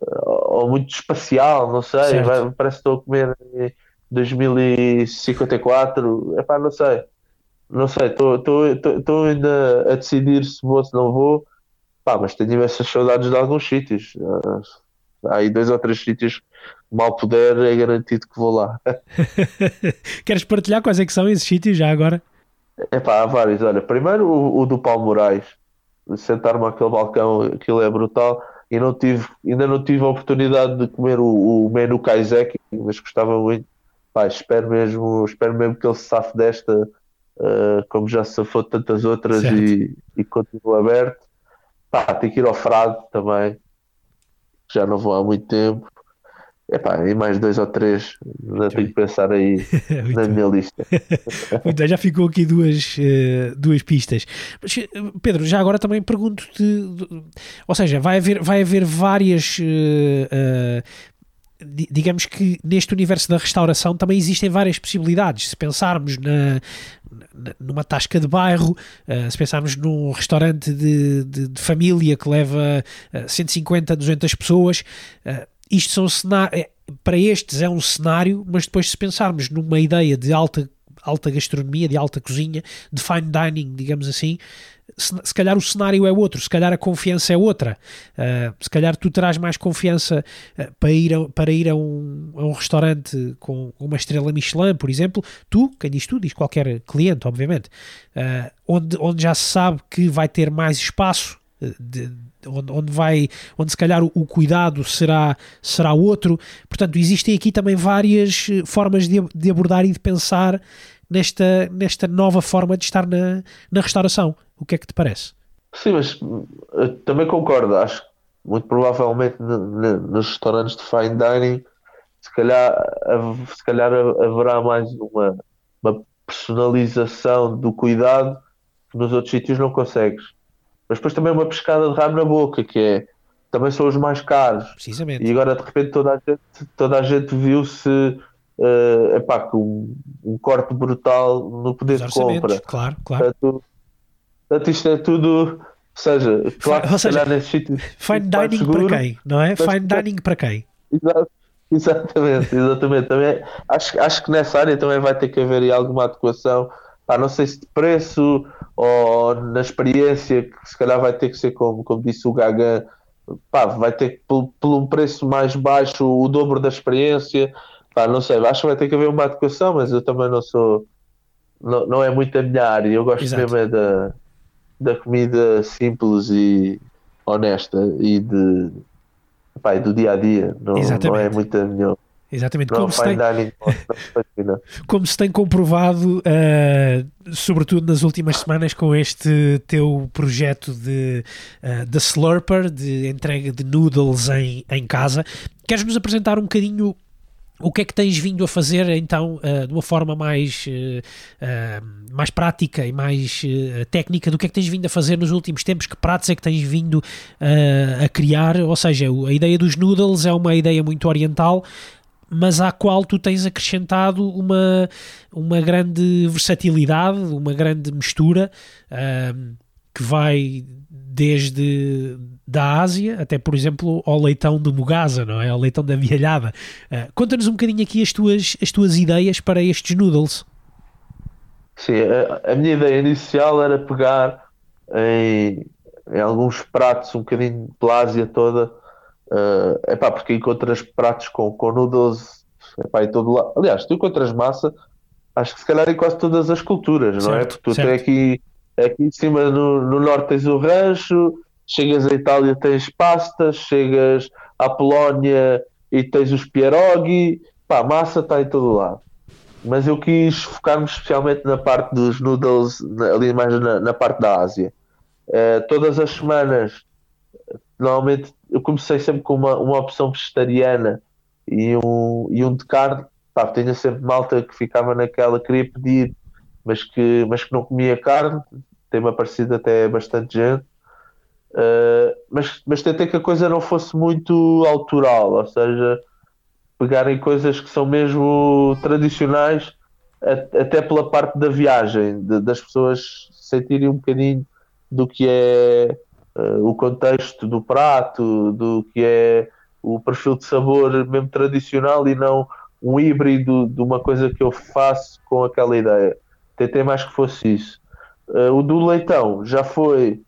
ou muito espacial, não sei, vai, parece que estou a comer em 2054, epá, não sei, não sei, estou ainda a decidir se vou, se não vou, pá, mas tenho imensas saudades de alguns sítios. Há aí dois ou três sítios mal puder, é garantido que vou lá. Queres partilhar quais é que são esses sítios já agora? É pá, há vários. Olha, primeiro o, o do Paulo Moraes, sentar-me àquele balcão, aquilo é brutal. E não tive, ainda não tive a oportunidade de comer o, o menu Kaiseki, mas gostava muito. Pá, espero mesmo, espero mesmo que ele se safe desta, uh, como já se safou tantas outras e, e continua aberto. Pá, tem que ir ao Frado também, já não vou há muito tempo. Epá, e mais dois ou três, ainda tenho que pensar aí na minha lista. Muito já ficou aqui duas, uh, duas pistas. Mas, eh, Pedro, já agora também pergunto-te, ou seja, vai haver, vai haver várias. Uh, uh, digamos que neste universo da restauração também existem várias possibilidades. Se pensarmos na, numa tasca de bairro, uh, se pensarmos num restaurante de, de, de família que leva uh, 150, 200 pessoas, uh, isto são cenários, é, para estes é um cenário, mas depois se pensarmos numa ideia de alta, alta gastronomia, de alta cozinha, de fine dining, digamos assim, se, se calhar o cenário é outro, se calhar a confiança é outra. Uh, se calhar tu terás mais confiança uh, para ir, a, para ir a, um, a um restaurante com uma estrela Michelin, por exemplo. Tu, quem diz tu, diz qualquer cliente, obviamente, uh, onde, onde já se sabe que vai ter mais espaço de, onde, onde vai, onde se calhar o, o, cuidado será, será outro. Portanto, existem aqui também várias eh, formas de, de abordar e de pensar nesta, nesta nova forma de estar na, na restauração. O que é que te parece? Sim, mas eh, também concordo. Acho que muito provavelmente nos restaurantes de fine dining, se calhar, se calhar haverá mais uma, uma personalização do cuidado que nos outros sítios não consegues. Mas depois também uma pescada de rabo na boca, que é também são os mais caros. Precisamente. E agora de repente toda a gente, toda a gente viu-se uh, epá, com um, um, corte brutal no poder de compra. Claro, claro. Portanto, portanto, isto é tudo. Ou seja, claro ou seja, nesse sítio. Fine dining seguro, para quem, não é? Fine dining para quem? Exato. Exatamente, exatamente. Também, acho, acho que nessa área também vai ter que haver alguma adequação pá, não sei se de preço ou na experiência, que se calhar vai ter que ser como, como disse o Gaga, pá, vai ter que, por, por um preço mais baixo, o dobro da experiência, pá, não sei, acho que vai ter que haver uma adequação, mas eu também não sou, não, não é muito a minha área, eu gosto Exato. mesmo é da, da comida simples e honesta e de pá, do dia a dia, não, não é muito a minha Exatamente, como se, tem, como se tem comprovado, uh, sobretudo nas últimas semanas, com este teu projeto de, uh, de Slurper, de entrega de noodles em, em casa. Queres-nos apresentar um bocadinho o que é que tens vindo a fazer então uh, de uma forma mais, uh, uh, mais prática e mais técnica do que é que tens vindo a fazer nos últimos tempos? Que pratos é que tens vindo a criar? Ou seja, a ideia dos noodles é uma ideia muito oriental, mas à qual tu tens acrescentado uma, uma grande versatilidade, uma grande mistura uh, que vai desde da Ásia até, por exemplo, ao leitão de Mugasa, não é? Ao leitão da Vialhada. Uh, Conta-nos um bocadinho aqui as tuas, as tuas ideias para estes noodles. Sim, a, a minha ideia inicial era pegar em, em alguns pratos um bocadinho pela Ásia toda Uh, epá, porque encontras pratos com, com noodles epá, em todo lado. Aliás, tu encontras massa, acho que se calhar em quase todas as culturas, certo, não é? Porque tu tens aqui, aqui em cima no, no norte tens o rancho, chegas à Itália tens pastas, chegas à Polónia e tens os pierogi, pá, massa está em todo lado. Mas eu quis focar-me especialmente na parte dos noodles, ali mais na, na parte da Ásia. Uh, todas as semanas normalmente eu comecei sempre com uma, uma opção vegetariana e um, e um de carne. Pá, tinha sempre malta que ficava naquela, queria pedir, mas que, mas que não comia carne. Tem-me aparecido até bastante gente. Uh, mas, mas tentei que a coisa não fosse muito autoral, ou seja, pegarem coisas que são mesmo tradicionais, até pela parte da viagem, de, das pessoas sentirem um bocadinho do que é o contexto do prato, do que é o perfil de sabor mesmo tradicional e não um híbrido de uma coisa que eu faço com aquela ideia. Tentei mais que fosse isso. Uh, o do leitão já foi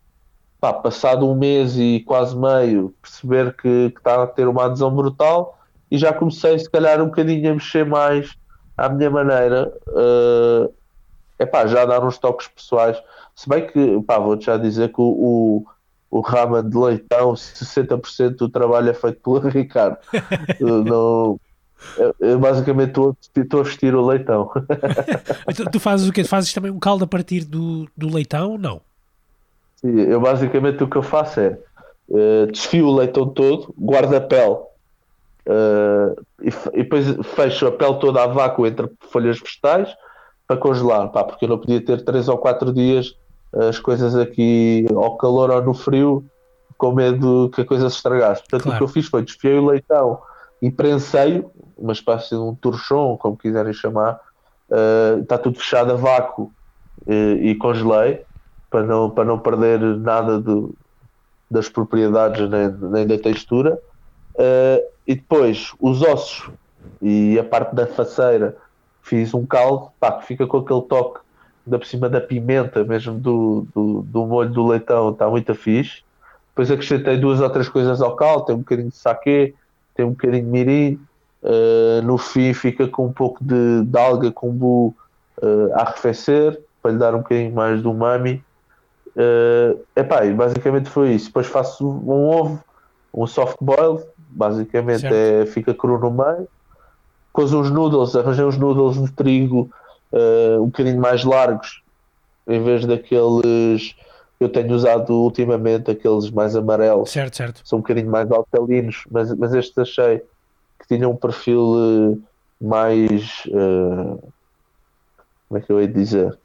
pá, passado um mês e quase meio perceber que, está a ter uma adesão brutal e já comecei se calhar um bocadinho a mexer mais à minha maneira. Uh, epá, já a dar uns toques pessoais. Se bem que, vou-te já dizer que o ramen de leitão, 60% do trabalho é feito pelo Ricardo. não, eu, basicamente estou, estou a vestir o leitão. então, tu fazes o quê? Fazes também um caldo a partir do, do leitão? Não. Sim, eu basicamente o que eu faço é uh, desfio o leitão todo, guardo a pele uh, e, e, depois fecho a pele toda a vácuo entre folhas vegetais para congelar, pá, porque eu não podia ter 3 ou 4 dias as coisas aqui ao calor ou no frio com medo que a coisa se estragasse. Portanto, claro. o que eu fiz foi desfiei o leitão e prensei, uma espécie de um torchon, como quiserem chamar, uh, está tudo fechado a vácuo uh, e congelei para não, para não perder nada do, das propriedades nem, nem da textura. Uh, e depois os ossos e a parte da faceira fiz um caldo pá, que fica com aquele toque da por cima da pimenta, mesmo do, do, do molho do leitão, está muito fixe. Depois acrescentei duas ou três coisas ao caldo, tem um bocadinho de saquê, tem um bocadinho de mirim. Uh, no fim fica com um pouco de, de alga kombu uh, a arrefecer, para lhe dar um bocadinho mais do umami. Uh, epá, basicamente foi isso. Depois faço um ovo, um soft boil, basicamente é, fica cru no meio. Depois uns noodles, arranjei uns noodles de trigo uh, um bocadinho mais largos, em vez daqueles que eu tenho usado ultimamente, aqueles mais amarelos. Certo, certo. São um bocadinho mais altalinos, mas, mas estes achei que tinham um perfil uh, mais. Uh, como é que eu ia dizer?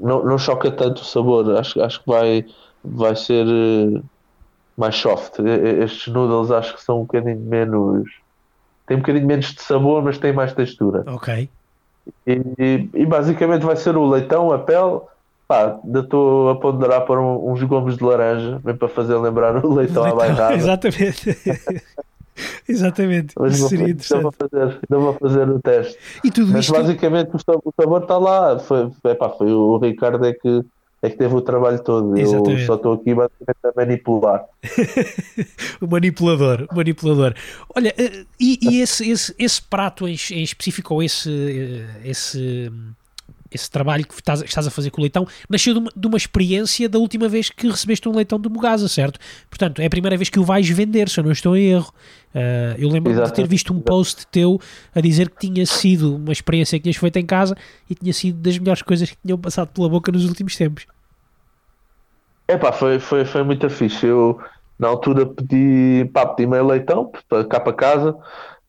Não, não choca tanto o sabor, acho, acho que vai, vai ser mais soft. Estes noodles acho que são um bocadinho menos. Tem um bocadinho menos de sabor, mas tem mais textura. Ok. E, e, basicamente vai ser o leitão, a pele. Pá, ainda estou a ponderar por um, uns gomos de laranja, bem para fazer lembrar o leitão, leitão à bairrada. Exatamente. Exatamente. Mas vou, seria interessante. Vou fazer, vou fazer o teste. E tudo Mas isto... basicamente o sabor está lá. Foi, epá, foi o Ricardo é que é que teve o trabalho todo. Exatamente. Eu só estou aqui basicamente a manipular. o manipulador, o manipulador. Olha, eh, e, e esse, esse, esse prato em, em específico, ou esse, eh, esse, esse trabalho que estás, estás a fazer com o leitão, nasceu de uma, de uma, experiência da última vez que recebeste um leitão de Mogasa, certo? Portanto, é a primeira vez que o vais vender, se eu não estou em erro. Uh, eu lembro de ter visto um post teu a dizer que tinha sido uma experiência que tinhas feito em casa e tinha sido das melhores coisas que tinham passado pela boca nos últimos tempos. É pá, foi, foi, foi muito fixe. Eu na altura pedi, pá, pedi meio leitão cá para casa.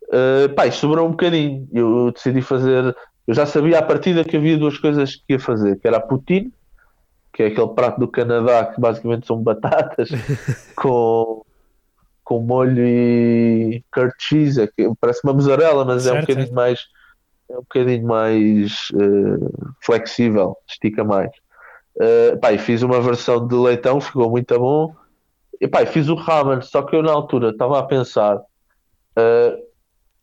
Uh, pá, sobrou um bocadinho. Eu decidi fazer. Eu já sabia à partida que havia duas coisas que ia fazer, que era a poutine, que é aquele prato do Canadá que basicamente são batatas com com molho e curd cheese, é que parece uma mussarela, mas Certo, é um bocadinho certo. mais é um bocadinho mais eh, flexível, estica mais. Eh, pá, fiz uma versão de leitão, ficou muito bom. E pá, fiz o ramen, só que eu na altura estava a pensar eh,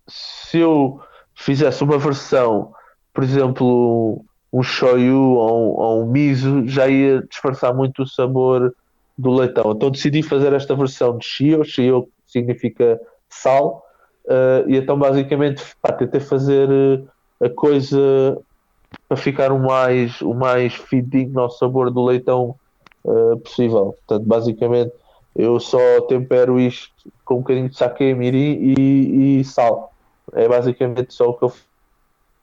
se eu fizesse uma versão, por exemplo, um shoyu ou um, ou um miso, já ia disfarçar muito o sabor do leitão. Então decidi fazer esta versão de shio, shio significa sal, eh, e então basicamente pá, tentei fazer eh, a coisa para ficar o mais, o mais fidedigno ao sabor do leitão eh, possível. Portanto, basicamente eu só tempero isto com um bocadinho de sake mirim e, e sal. É basicamente só o que eu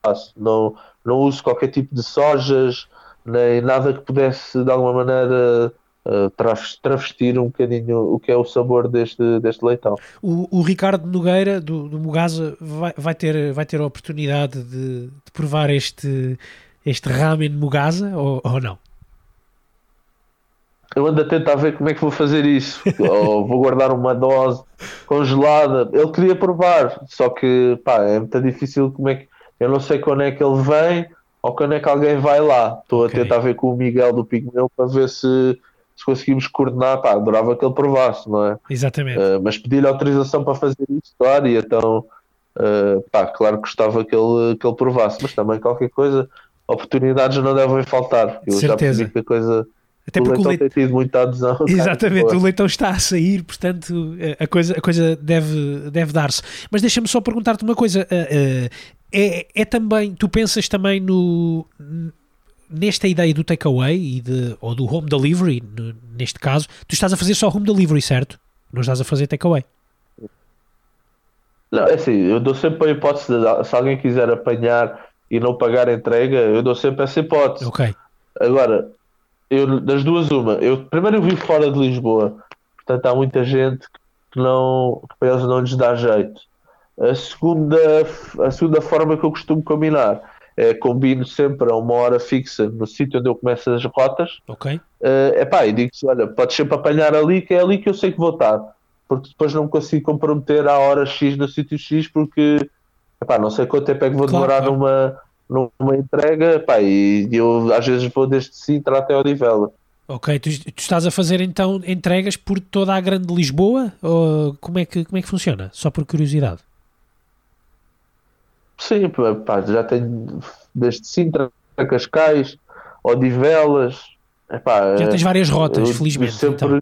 faço. Não, não uso qualquer tipo de sojas, nem nada que pudesse de alguma maneira eh, travest- travestir um bocadinho o que é o sabor deste, deste leitão. O, o Ricardo Nogueira, do, do Mugasa, vai, vai ter, vai ter a oportunidade de, de provar este, este ramen Mugasa ou, ou não? Eu ando a tentar ver como é que vou fazer isso. Ou vou guardar uma dose congelada. Ele queria provar, só que pá, é muito difícil como é que. Eu não sei quando é que ele vem ou quando é que alguém vai lá. Estou Ok. a tentar ver com o Miguel do Pigmeu para ver se, se conseguimos coordenar. Pá, adorava que ele provasse, não é? Exatamente. Uh, mas pedi-lhe autorização para fazer isso, claro, e então, uh, pá, claro que gostava que ele, que ele provasse, mas também qualquer coisa, oportunidades não devem faltar. Eu já Certeza. percebi que a coisa. Até o porque o leitão tem tido muita adesão. cara. Exatamente, Pô, o leitão está a sair, portanto eh, a coisa, a coisa deve, deve dar-se. Mas deixa-me só perguntar-te uma coisa: eh, eh, é, é também, tu pensas também no nesta ideia do takeaway e de, ou do home delivery, neste caso, tu estás a fazer só home delivery, certo? Não estás a fazer takeaway. Não, é assim, eu dou sempre a hipótese de se alguém quiser apanhar e não pagar a entrega, eu dou sempre essa hipótese. Ok, Agora, eu, das duas, uma. Eu, primeiro, eu vivo fora de Lisboa, portanto, há muita gente que, não, que para eles não lhes dá jeito. A segunda, a segunda forma que eu costumo combinar é combino sempre a uma hora fixa no sítio onde eu começo as rotas. ok. É pá, e digo-se: olha, podes sempre apanhar ali, que é ali que eu sei que vou estar, porque depois não me consigo comprometer à hora X no sítio X, porque epá, não sei quanto tempo é que vou Claro, demorar claro. numa, numa entrega, epá, e eu às vezes vou desde Sintra até Odivela. Ok, tu, tu estás a fazer então entregas por toda a grande Lisboa? Ou como é que, como é que funciona? Só por curiosidade. Sim, pá, pá, já tenho desde Sintra a Cascais, Odivelas. Epá, Já eh, tens várias rotas, eu felizmente. sempre- então.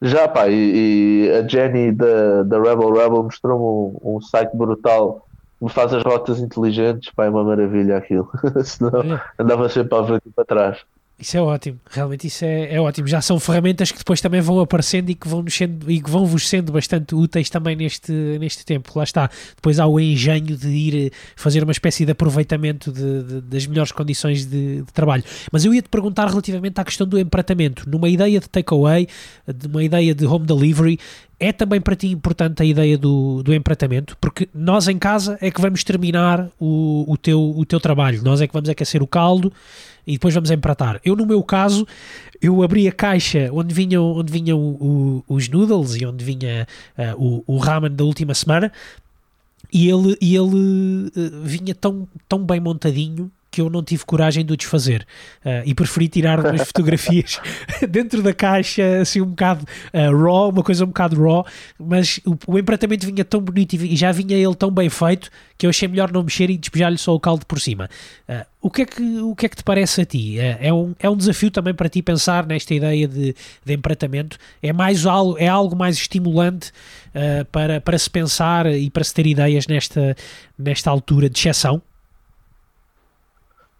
Já, pá, e, e a Jenny da, da Rebel Rebel mostrou-me um, um site brutal me faz as rotas inteligentes, pá, é uma maravilha aquilo. Senão andava sempre à frente e para trás. Isso é ótimo, realmente isso é, é ótimo. Já são ferramentas que depois também vão aparecendo e que vão, sendo, e que vão vos sendo bastante úteis também neste, neste tempo. Lá está. Depois há o engenho de ir eh, fazer uma espécie de aproveitamento de- de- das melhores condições de, de trabalho. Mas eu ia te perguntar relativamente à questão do empratamento. Numa ideia de takeaway, de uma ideia de home delivery, é também para ti importante a ideia do, do empratamento? Porque nós em casa é que vamos terminar o, o, teu, o teu trabalho. Nós é que vamos aquecer o caldo e depois vamos empratar. Eu, no meu caso, eu abri a caixa onde vinham, onde vinham o- os noodles e onde vinha ah, o, o ramen da última semana e ele, e ele eh, vinha tão, tão bem montadinho que eu não tive coragem de o desfazer Ah, e preferi tirar umas fotografias dentro da caixa, assim um bocado ah, raw, uma coisa um bocado raw, mas o, o empratamento vinha tão bonito e e já vinha ele tão bem feito que eu achei melhor não mexer e despejar-lhe só o caldo por cima. Ah, o, que é que, o que é que te parece a ti? É, um, é um desafio também para ti pensar nesta ideia de, de empratamento? É, mais algo, é algo mais estimulante para, para se pensar e para se ter ideias nesta, nesta altura de exceção?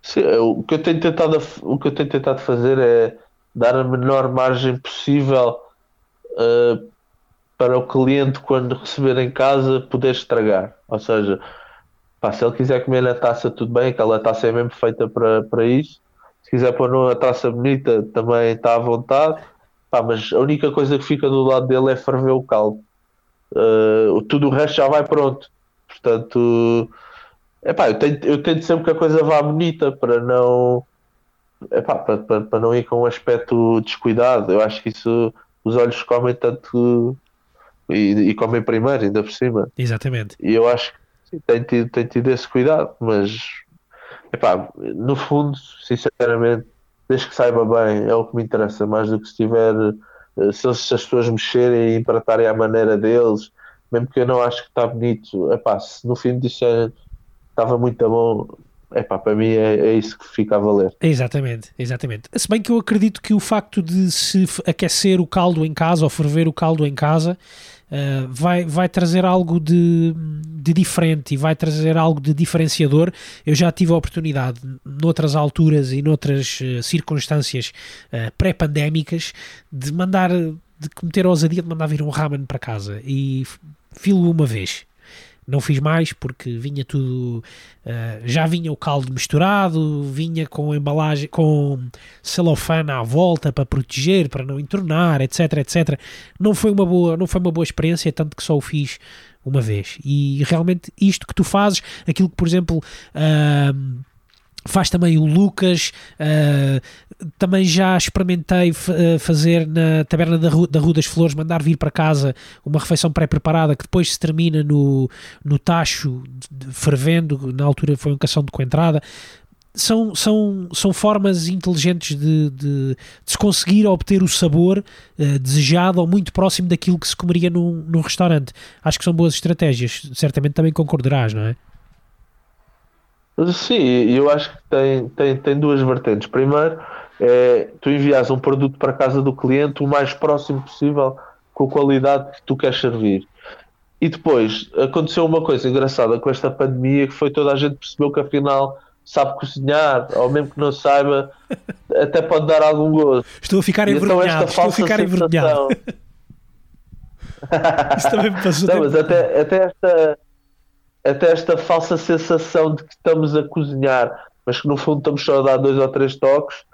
Sim, eu- o que eu tenho tentado, o que eu tenho tentado fazer é dar a menor margem possível eh, para o cliente, quando receber em casa, poder estragar. Ou seja, pá, se ele quiser comer na taça, tudo bem, aquela taça é mesmo feita para, para isso. Se quiser pôr numa taça bonita, também está à vontade. Pá, mas a única coisa que fica do lado dele é ferver o caldo. Eh, tudo o resto já vai pronto. Portanto, epá, eu, tento, eu tento sempre que a coisa vá bonita para não, epá, para, para, para não ir com um aspecto descuidado. Eu acho que isso, os olhos comem tanto e, e comem primeiro, ainda por cima. Exatamente. E eu acho que sim, tem, tido, tem tido esse cuidado, mas epá, no fundo, sinceramente, desde que saiba bem, é o que me interessa, mais do que se tiver eh, se, se as pessoas mexerem e empratarem à maneira deles, mesmo que eu não acho que está bonito, epá, se no fim disserem estava muito bom, epá, para mim é, é, isso que fica a valer. Exatamente, exatamente. Se bem que eu acredito que o facto de se aquecer o caldo em casa ou ferver o caldo em casa uh, vai, vai trazer algo de, de diferente e vai trazer algo de diferenciador. Eu já tive a oportunidade, noutras alturas e noutras uh, circunstâncias uh, pré-pandémicas, de mandar, de cometer a ousadia de mandar vir um ramen para casa e filo uma vez não fiz mais porque vinha tudo. Uh, já vinha o caldo misturado, vinha com embalagem, com celofane à volta para proteger, para não entornar, etc, etc. Não foi uma boa, não foi uma boa experiência, tanto que só o fiz uma vez. E realmente isto que tu fazes, aquilo que, por exemplo. Uh, faz também o Lucas, uh, também já experimentei uh, fazer na taberna da Rua, da Rua das Flores, mandar vir para casa uma refeição pré-preparada que depois se termina no, no tacho fervendo, na altura foi um cação de coentrada. São, são, são formas inteligentes de, de, de se conseguir obter o sabor uh, desejado ou muito próximo daquilo que se comeria num, num restaurante. Acho que são boas estratégias, certamente também concordarás, não é? Sim, eu acho que tem, tem, tem duas vertentes. Primeiro, é tu envias um produto para a casa do cliente o mais próximo possível com a qualidade que tu queres servir. E depois aconteceu uma coisa engraçada com esta pandemia que foi toda a gente percebeu que afinal sabe cozinhar, ou mesmo que não saiba, até pode dar algum gosto. Estou a ficar então envergonhado. Então estou a ficar envergonhado. Isso também me passou. Não, mas até, até esta até esta falsa sensação de que estamos a cozinhar, mas que no fundo estamos só a dar dois ou três toques,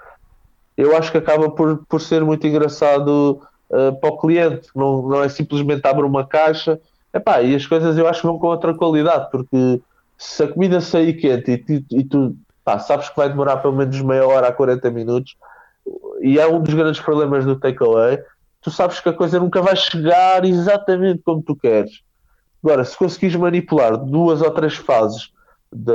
eu acho que acaba por, por ser muito engraçado uh, para o cliente. Não, não é simplesmente abrir uma caixa Epá, e as coisas eu acho que vão com outra qualidade, porque se a comida sair quente e, tu, e tu pá, sabes que vai demorar pelo menos meia hora a 40 minutos, e é um dos grandes problemas do takeaway, tu sabes que a coisa nunca vai chegar exatamente como tu queres. Agora, se conseguires manipular duas ou três fases da,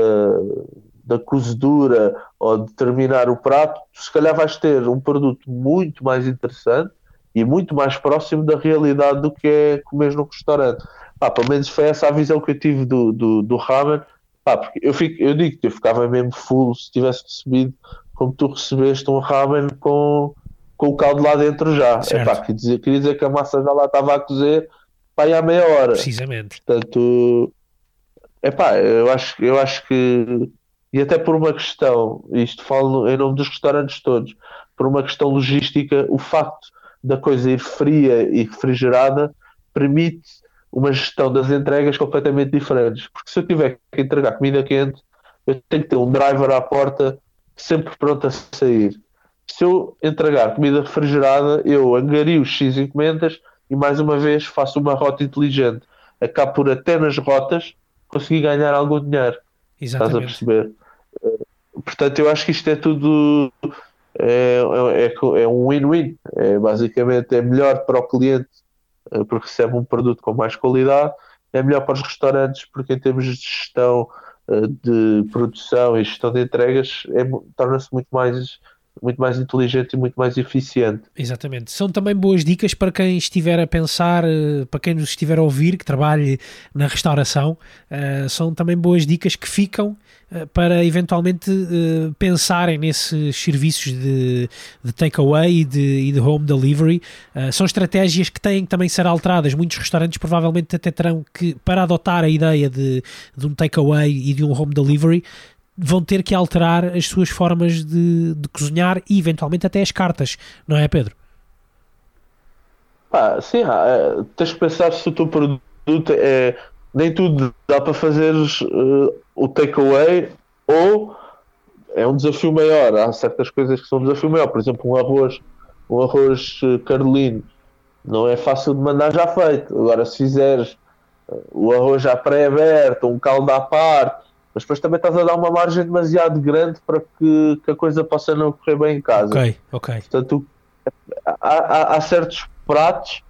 da cozedura ou de terminar o prato, se calhar vais ter um produto muito mais interessante e muito mais próximo da realidade do que é comer num restaurante. Pá, pelo menos foi essa a visão que eu tive do, do, do ramen. Pá, porque eu, fico, eu digo que eu ficava mesmo full se tivesse recebido como tu recebeste um ramen com, com o caldo lá dentro já. É pá, queria dizer, queria dizer que a massa já lá estava a cozer para há meia hora. Precisamente. Portanto, é pá, eu acho, eu acho que, e até por uma questão, isto falo em nome dos restaurantes todos, por uma questão logística, o facto da coisa ir fria e refrigerada permite uma gestão das entregas completamente diferentes. Porque se eu tiver que entregar comida quente, eu tenho que ter um driver à porta sempre pronto a sair. Se eu entregar comida refrigerada, eu angario os X encomendas e mais uma vez faço uma rota inteligente. Acabo por até nas rotas conseguir ganhar algum dinheiro. Exatamente. Estás a perceber? Eh, portanto, eu acho que isto é tudo é, é, é um win-win. É, basicamente é melhor para o cliente eh, porque recebe um produto com mais qualidade, é melhor para os restaurantes porque em termos de gestão eh, de produção e gestão de entregas é, torna-se muito mais muito mais inteligente e muito mais eficiente. Exatamente. São também boas dicas para quem estiver a pensar, eh, para quem nos estiver a ouvir, que trabalhe na restauração, uh, são também boas dicas que ficam uh, para eventualmente pensarem nesses serviços de, de takeaway e de, e de home delivery. são estratégias que têm que também ser alteradas. Muitos restaurantes provavelmente até terão que, para adotar a ideia de, de um takeaway e de um home delivery, vão ter que alterar as suas formas de, de cozinhar e eventualmente até as cartas, não é, Pedro? Pá, sim, é, tens que pensar se o teu produto é. Nem tudo dá para fazer uh, o takeaway ou é um desafio maior. Há certas coisas que são um desafio maior, por exemplo, um arroz, um arroz uh, carolino não é fácil de mandar já feito. Agora, se fizeres uh, o arroz já pré-aberto, um caldo à parte, mas depois também estás a dar uma margem demasiado grande para que, que a coisa possa não correr bem em casa. Ok, ok. Portanto, há, há, há certos pratos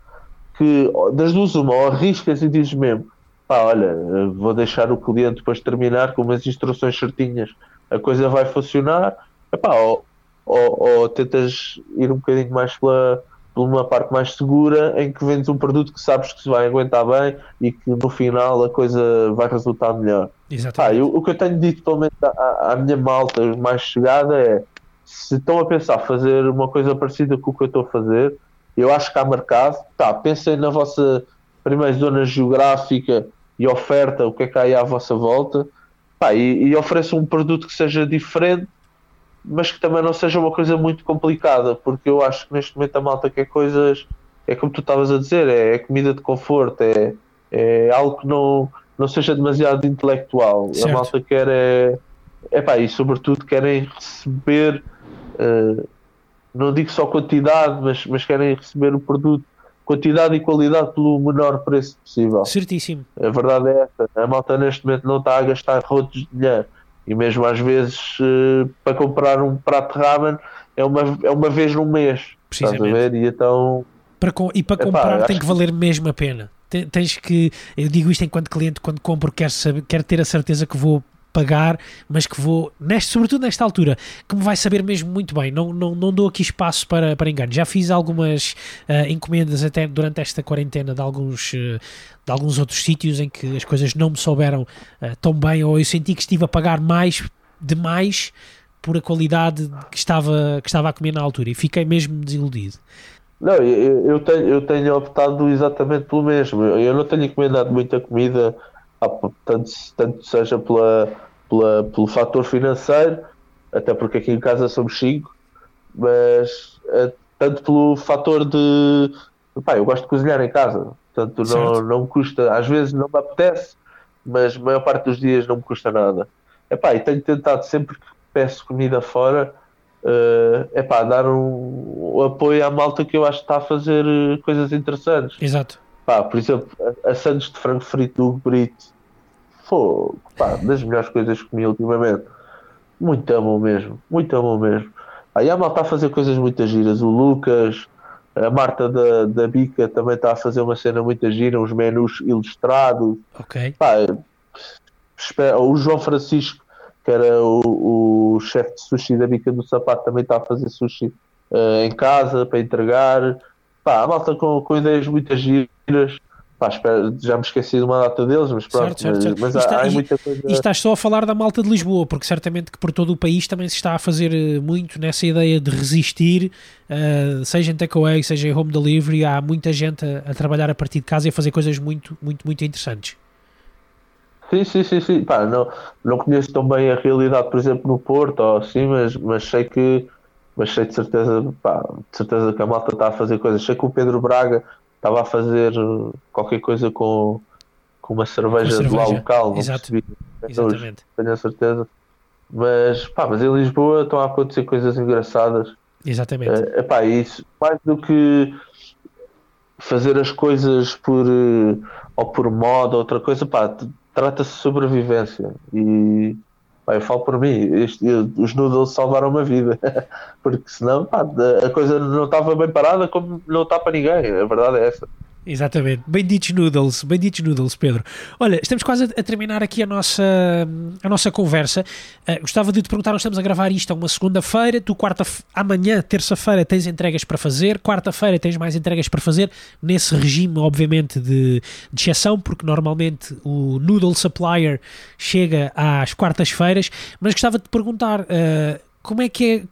que das duas uma, ou arriscas e dizes mesmo, pá, olha, vou deixar o cliente depois terminar com umas instruções certinhas, a coisa vai funcionar, epá, ou, ou, ou tentas ir um bocadinho mais pela, por uma parte mais segura em que vendes um produto que sabes que se vai aguentar bem e que no final a coisa vai resultar melhor. Exatamente. Ah, eu, o que eu tenho dito, pelo menos à, à, minha malta mais chegada, é se estão a pensar fazer uma coisa parecida com o que eu estou a fazer, eu acho que há mercado. Tá, pensem na vossa primeira zona geográfica e oferta, o que é que há aí à vossa volta, pá, e, e ofereçam um produto que seja diferente mas que também não seja uma coisa muito complicada, porque eu acho que neste momento a malta quer coisas, é como tu estavas a dizer, é, é, comida de conforto, é, é algo que não, não seja demasiado intelectual. Certo. A malta quer é, é pá, e sobretudo querem receber, uh, não digo só quantidade, mas, mas querem receber o produto quantidade e qualidade pelo menor preço possível. Certíssimo. A verdade é essa. A malta neste momento não está a gastar rotos de dinheiro e mesmo às vezes uh, para comprar um prato de ramen é uma, é uma vez no mês. Estás a ver? E então. Para, e para comprar tem que valer mesmo a pena. Tens que. Eu digo isto enquanto cliente, quando compro, quero, saber, quero ter a certeza que vou pagar, mas que vou, neste, sobretudo nesta altura, que me vai saber mesmo muito bem. Não, não, não dou aqui espaço para, para engano. Já fiz algumas uh, encomendas até durante esta quarentena de alguns, uh, de alguns outros sítios em que as coisas não me souberam uh, tão bem, ou eu senti que estive a pagar mais demais por a qualidade que estava, que estava a comer na altura e fiquei mesmo desiludido. Não, eu, tenho, eu tenho optado exatamente pelo mesmo. Eu não tenho encomendado muita comida tanto, tanto seja pela, pela, pelo fator financeiro, até porque aqui em casa somos cinco, mas é, tanto pelo fator de pá, eu gosto de cozinhar em casa, portanto não, não me custa, às vezes não me apetece, mas a maior parte dos dias não me custa nada. Epá, e tenho tentado sempre que peço comida fora uh, epá, dar um, um, apoio à malta que eu acho que está a fazer eh, coisas interessantes. Exato. Pá, por exemplo, a, a Santos de frango frito do Hugo Brito, foi pá, das melhores coisas que comi ultimamente. Muito bom mesmo, muito bom mesmo. Aí a malta está a fazer coisas muito giras. O Lucas, a Marta da, da Bica também está a fazer uma cena muito gira, uns menus ilustrados. Ok. Pá, o João Francisco, que era o, o chefe de sushi da Bica do Sapato, também está a fazer sushi uh, em casa para entregar. Pá, a malta com, com ideias muito giras. Pá, já me esqueci de uma data deles, mas pronto. Certo, certo, mas, mas há, há muita coisa. E estás só a falar da malta de Lisboa, porque certamente que por todo o país também se está a fazer eh, muito nessa ideia de resistir, uh, seja em takeaway, seja em home delivery. Há muita gente a, a, trabalhar a partir de casa e a fazer coisas muito, muito, muito interessantes. Sim, sim, sim, sim. Pá, não, não conheço tão bem a realidade, por exemplo, no Porto ou assim, mas, mas sei que mas sei de certeza, pá, de certeza que a malta está a fazer coisas. Sei que o Pedro Braga estava a fazer qualquer coisa com, com uma cerveja, cerveja. de lá local, não Exato. percebi. Exatamente. Tenho a certeza. Mas, pá, mas em Lisboa estão a acontecer coisas engraçadas. Exatamente. É, epá, isso, mais do que fazer as coisas por ou por moda, outra coisa, pá, trata-se de sobrevivência e Pá, eu falo por mim, este, os noodles salvaram uma vida, porque senão pá, a coisa não estava bem parada como não está para ninguém, a verdade é essa. Exatamente. Benditos noodles, benditos noodles, Pedro. Olha, estamos quase a, terminar aqui a nossa, a nossa conversa. Uh, gostava de te perguntar, nós estamos a gravar isto a uma segunda-feira, tu quarta amanhã, terça-feira, tens entregas para fazer, quarta-feira tens mais entregas para fazer, nesse regime, obviamente, de, de exceção, porque normalmente o noodle supplier chega às quartas-feiras, mas gostava de te perguntar... Uh, como é que é,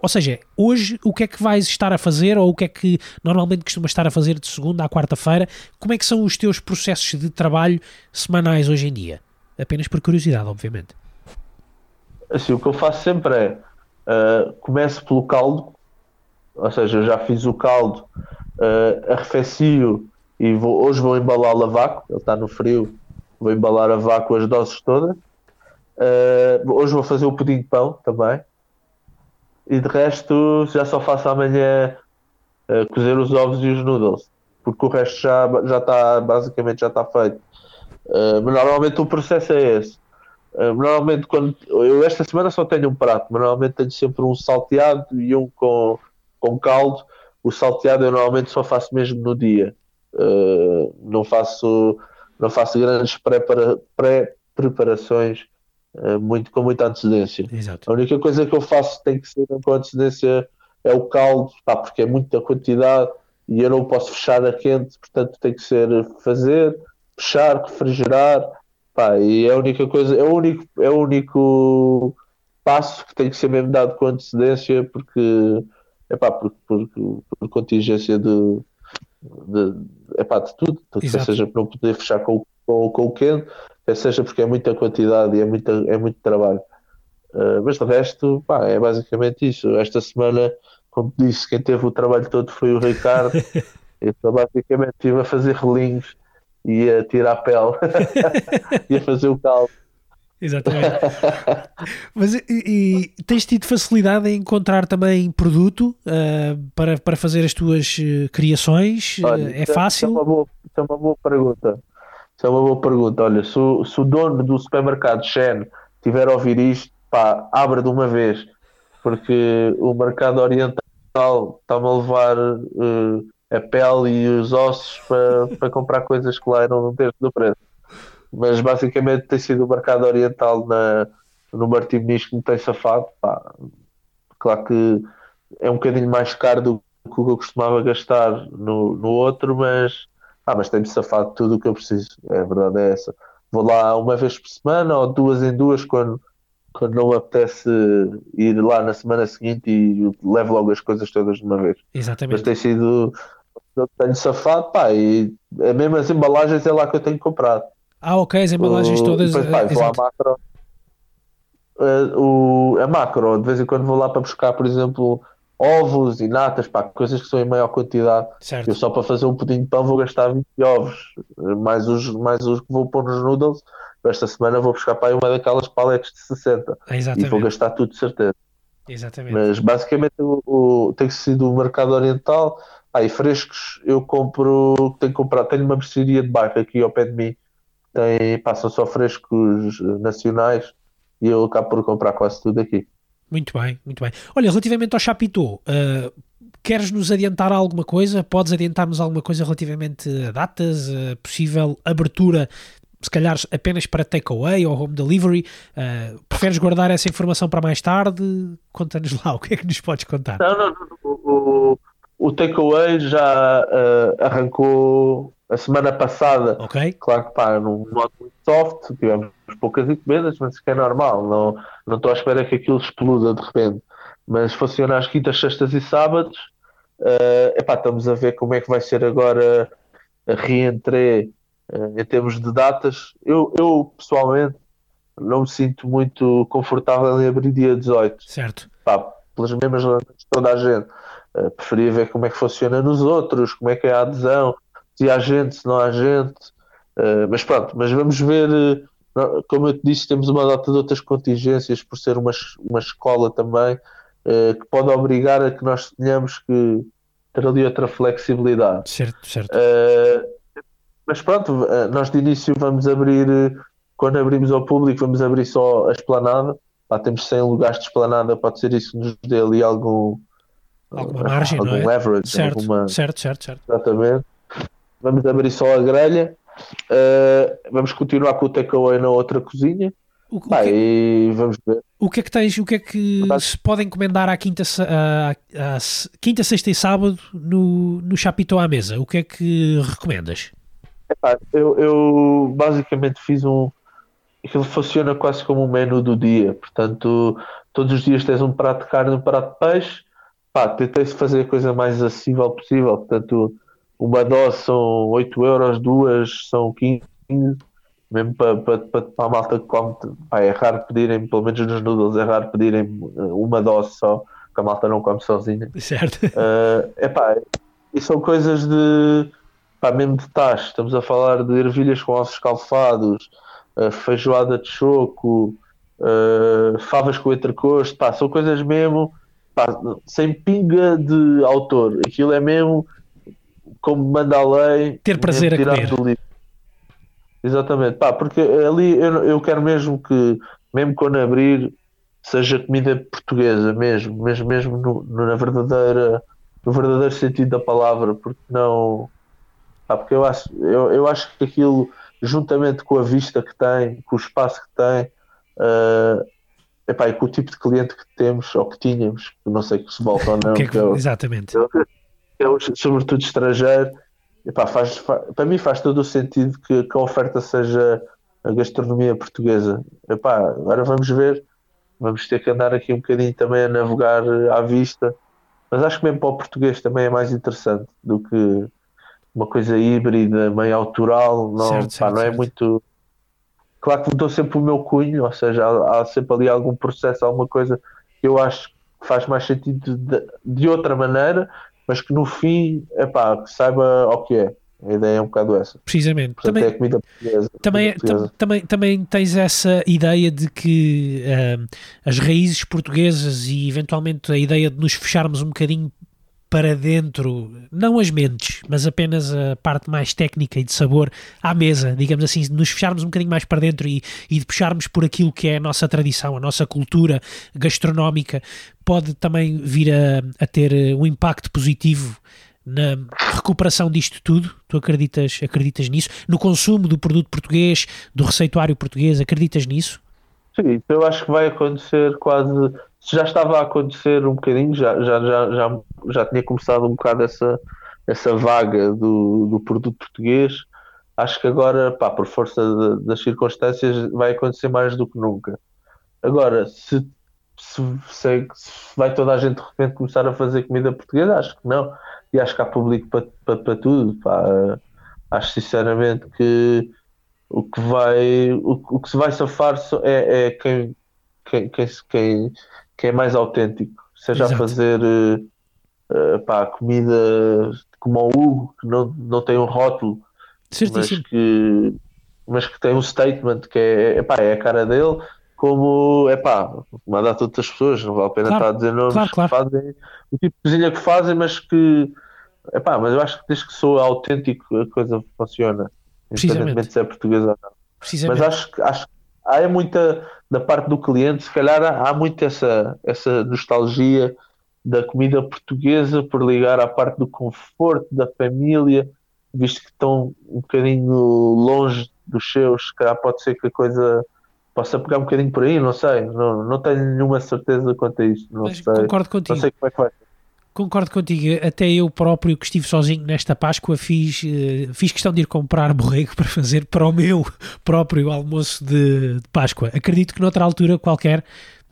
ou seja, hoje o que é que vais estar a fazer ou o que é que normalmente costumas estar a fazer de segunda à quarta-feira? Como é que são os teus processos de trabalho semanais hoje em dia? Apenas por curiosidade, obviamente. Assim, o que eu faço sempre é uh, começo pelo caldo, ou seja, eu já fiz o caldo, uh, arrefecio e vou, hoje vou embalá-lo a vácuo, ele está no frio, vou embalar a vácuo as doses todas. Uh, hoje vou fazer o pudim de pão também e de resto já só faço amanhã uh, cozer os ovos e os noodles, porque o resto já já está basicamente já está feito. Uh, mas normalmente o processo é esse. Uh, normalmente quando eu esta semana só tenho um prato, mas normalmente tenho sempre um salteado e um com, com caldo. o salteado eu normalmente só faço mesmo no dia. Uh, não faço não faço grandes pré-preparações uh, muito, com muita antecedência. Exato. A única coisa que eu faço tem que ser com antecedência é o caldo, pá, porque é muita quantidade e eu não posso fechar a quente, portanto tem que ser fazer, fechar, refrigerar, pá, e é a única coisa, é o único, é o único passo que tem que ser mesmo dado com antecedência, porque é pá, por, por, por contingência de, de, epá, de tudo, seja por não poder fechar com, com, com o quente, seja porque é muita quantidade e é, muita, é muito trabalho. Uh, mas de resto, pá, é basicamente isso. Esta semana, como disse, quem teve o trabalho todo foi o Ricardo. Eu só basicamente estive a fazer relinhos e a tirar a pele e a fazer o caldo. Exatamente. Mas e, e, tens tido facilidade em encontrar também produto uh, para, para fazer as tuas uh, criações? Olha, é, é fácil? Isso é, uma boa, isso é uma boa pergunta. Isso é uma boa pergunta. Olha, se, o, se o dono do supermercado Shen tiver a ouvir isto, pá, abra de uma vez, porque o mercado oriental está-me a levar uh, a pele e os ossos para, para comprar coisas que lá eram um terço do preço mas basicamente tem sido o mercado oriental na, no Martim Nis que me tem safado. Pá. Claro que é um bocadinho mais caro do que eu costumava gastar no, no outro, mas, ah, mas tem-me safado tudo o que eu preciso. É, a verdade é essa. Vou lá uma vez por semana ou duas em duas quando, quando não me apetece ir lá na semana seguinte e levo logo as coisas todas de uma vez. Exatamente. Mas tem sido. Eu tenho safado, pá, e mesmo as embalagens é lá que eu tenho comprado. Ah, ok, as embalagens todas. Depois, pá, vou à macro. Uh, o, a macro, de vez em quando vou lá para buscar, por exemplo, ovos e natas, pá, coisas que são em maior quantidade. Certo. Eu só para fazer um pudim de pão vou gastar 20 ovos, mais os, mais os que vou pôr nos noodles. Esta semana vou buscar para aí uma daquelas paletes de 60 Exatamente. e vou gastar tudo de certeza. Exatamente. Mas basicamente o, o, tem sido o mercado oriental. Aí ah, frescos eu compro, tenho, comprado, tenho uma mercearia de bairro aqui ao pé de mim tem, passam só frescos nacionais e eu acabo por comprar quase tudo aqui. Muito bem, muito bem. Olha, relativamente ao Chapitão, uh, queres nos adiantar alguma coisa? Podes adiantar-nos alguma coisa relativamente a datas, a possível abertura, se calhar apenas para takeaway ou home delivery? Uh, preferes guardar essa informação para mais tarde? Conta-nos lá, o que é que nos podes contar? Não, não, não. O, o takeaway já uh, arrancou a semana passada, okay. claro que pá, num modo muito soft, tivemos poucas encomendas, mas isso é normal, não, não estou à espera que aquilo exploda de repente. Mas funciona às quintas, sextas e sábados. Uh, epá, estamos a ver como é que vai ser agora a reentrée uh, em termos de datas. Eu, eu pessoalmente não me sinto muito confortável em abrir dia 18. Certo. Pá, pelas mesmas razões de toda a gente. Uh, preferia ver como é que funciona nos outros, como é que é a adesão, se há gente, se não há gente. Uh, mas pronto, mas vamos ver. Uh, como eu te disse, temos uma data de outras contingências por ser uma, uma escola também que pode obrigar a que nós tenhamos que ter ali outra flexibilidade. Certo, certo. mas pronto, nós de início vamos abrir, quando abrimos ao público, vamos abrir só a esplanada. Lá temos 100 lugares de esplanada, pode ser isso que nos dê ali algum. Alguma margem, algum não é? leverage, certo, alguma... certo, certo, certo. Exatamente vamos abrir só a grelha, uh, vamos continuar com o takeaway na outra cozinha. O, o que, e vamos ver. O que é que tens, o que é que se pode encomendar à quinta, à, à, quinta sexta e sábado no, no Chapitão à mesa? O que é que recomendas? Epá, eu, eu basicamente fiz um. Aquilo funciona quase como um menu do dia, portanto, todos os dias tens um prato de carne e um prato de peixe. Pá, tentei fazer a coisa mais acessível possível, portanto, uma dose são 8 euros, duas são 15, mesmo para, para, para, a malta que come, pá, é raro pedirem, pelo menos nos noodles, é raro pedirem eh, uma dose só, que a malta não come sozinha. Certo. Uh, epá, e são coisas de, pá, mesmo de taxa, estamos a falar de ervilhas com ossos calfados, uh, feijoada de choco, uh, favas com entrecosto, pá, são coisas mesmo, pá, sem pinga de autor, aquilo é mesmo como manda a lei, ter prazer a comer. Do livro. Exatamente, pá, porque ali eu, eu quero mesmo que, mesmo quando abrir, seja comida portuguesa mesmo, mesmo, mesmo no, no, na verdadeira no verdadeiro sentido da palavra, porque não. Ah, porque eu acho, eu, eu acho que aquilo, juntamente com a vista que tem, com o espaço que tem, uh, epá, e com o tipo de cliente que temos ou que tínhamos, não sei se volta ou não, que é que, que é, exatamente. É, é, sobretudo estrangeiro, epá, faz, faz, para mim faz todo o sentido que, que, a oferta seja a gastronomia portuguesa. Epá, agora vamos ver, vamos ter que andar aqui um bocadinho também a navegar à vista mas acho que mesmo para o português também é mais interessante do que uma coisa híbrida, meio autoral, não, certo, certo, não é certo. muito. Claro que dou sempre o meu cunho, ou seja, há, há, sempre ali algum processo, alguma coisa que eu acho que faz mais sentido de, de outra maneira, mas que no fim, é pá, que saiba o que é. A ideia é um bocado essa. Precisamente. Portanto, também, é comida portuguesa. Também, portuguesa. também, também tens essa ideia de que uh, as raízes portuguesas e eventualmente a ideia de nos fecharmos um bocadinho para dentro, não as mentes, mas apenas a parte mais técnica e de sabor à mesa, digamos assim, nos fecharmos um bocadinho mais para dentro e, e de puxarmos por aquilo que é a nossa tradição, a nossa cultura gastronómica, pode também vir a, a ter um impacto positivo na recuperação disto tudo? Tu acreditas, acreditas nisso? No consumo do produto português, do receituário português, acreditas nisso? Sim, eu acho que vai acontecer quase. Já estava a acontecer um bocadinho, já, já, já, já, já tinha começado um bocado essa, essa vaga do, do produto português. Acho que agora, pá, por força de, das circunstâncias, vai acontecer mais do que nunca. Agora, se, se, se, se vai toda a gente de repente começar a fazer comida portuguesa, acho que não e acho que há público para, para, para tudo. Pá. Acho sinceramente que o que vai o, o que se vai safar é, é quem, quem, quem, quem, quem é mais autêntico, seja Exato. a fazer uh, pá, comida como o Hugo, que não, não tem um rótulo, mas que, mas que tem um statement que é, é, pá, é a cara dele, como é pá, mandar todas as pessoas, não vale a pena claro, estar a dizer nomes claro, claro. fazem o tipo de cozinha que fazem, mas que Epá, mas eu acho que desde que sou autêntico a coisa funciona. Independentemente se é portuguesa ou não. Mas acho que acho, há muita da parte do cliente, se calhar há, há muito essa, essa nostalgia da comida portuguesa por ligar à parte do conforto da família, visto que estão um bocadinho longe dos seus, se calhar pode ser que a coisa possa pegar um bocadinho por aí, não sei, não, não tenho nenhuma certeza quanto a isto. Não Mas sei, concordo contigo. Não sei como é que vai ser. Concordo contigo, até eu próprio que estive sozinho nesta Páscoa fiz, uh, fiz questão de ir comprar borrego para fazer para o meu próprio almoço de, de Páscoa. Acredito que noutra altura qualquer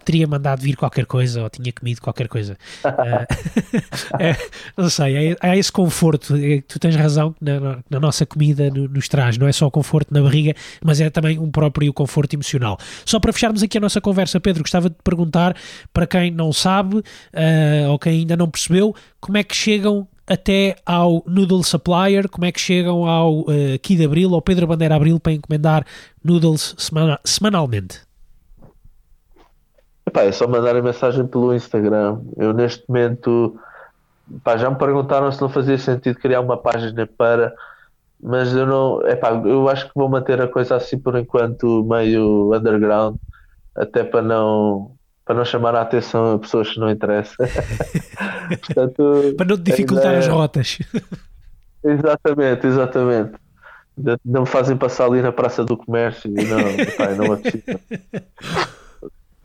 teria mandado vir qualquer coisa ou tinha comido qualquer coisa. Uh, é, não sei, há, esse conforto. É, tu tens razão na, na nossa comida nos traz, não é só o conforto na barriga, mas é também um próprio conforto emocional. Só para fecharmos aqui a nossa conversa, Pedro, gostava de perguntar para quem não sabe uh, ou quem ainda não percebeu, como é que chegam até ao Noodle Supplier, como é que chegam ao uh, Kid Abril, ao Pedro Bandeira Abril para encomendar noodles semana semanalmente? Epá, é só mandarem mensagem pelo Instagram. Eu neste momento epá, já me perguntaram se não fazia sentido criar uma página para, mas eu não, epá, eu acho que vou manter a coisa assim por enquanto meio underground, até para não para não chamar a atenção a pessoas que não interessam. Portanto, para não dificultar as rotas. Exatamente, exatamente. Não me fazem passar ali na Praça do Comércio e não, epá, não acredito.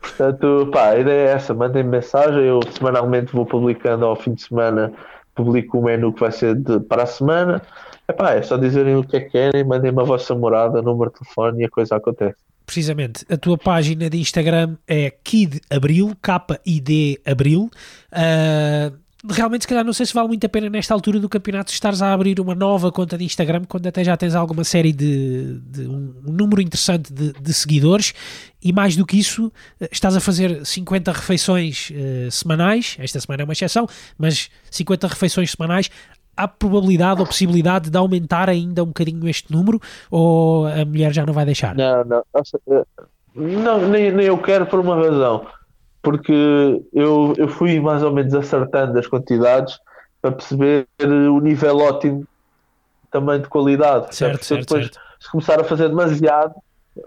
Portanto, pá, a ideia é essa, mandem mensagem, eu semanalmente vou publicando ao fim de semana, publico o menu que vai ser de, para a semana. Epá, é só dizerem o que é que querem, mandem-me a vossa morada, número de telefone e a coisa acontece. Precisamente, a tua página de Instagram é Kid Abril, K-I-D Abril. Uh, realmente, se calhar, não sei se vale muito a pena nesta altura do campeonato estares a abrir uma nova conta de Instagram quando até já tens alguma série de, de um, um, número interessante de, de, seguidores e mais do que isso, eh, estás a fazer 50 refeições uh, semanais. Esta semana é uma exceção, mas 50 refeições semanais. Há probabilidade ou possibilidade de aumentar ainda um bocadinho este número ou a mulher já não vai deixar? Não, não, eh, não nem, nem eu quero por uma razão porque eu, eu fui mais ou menos acertando as quantidades para perceber o nível ótimo também de qualidade. Certo, certo, depois, certo. se começar a fazer demasiado,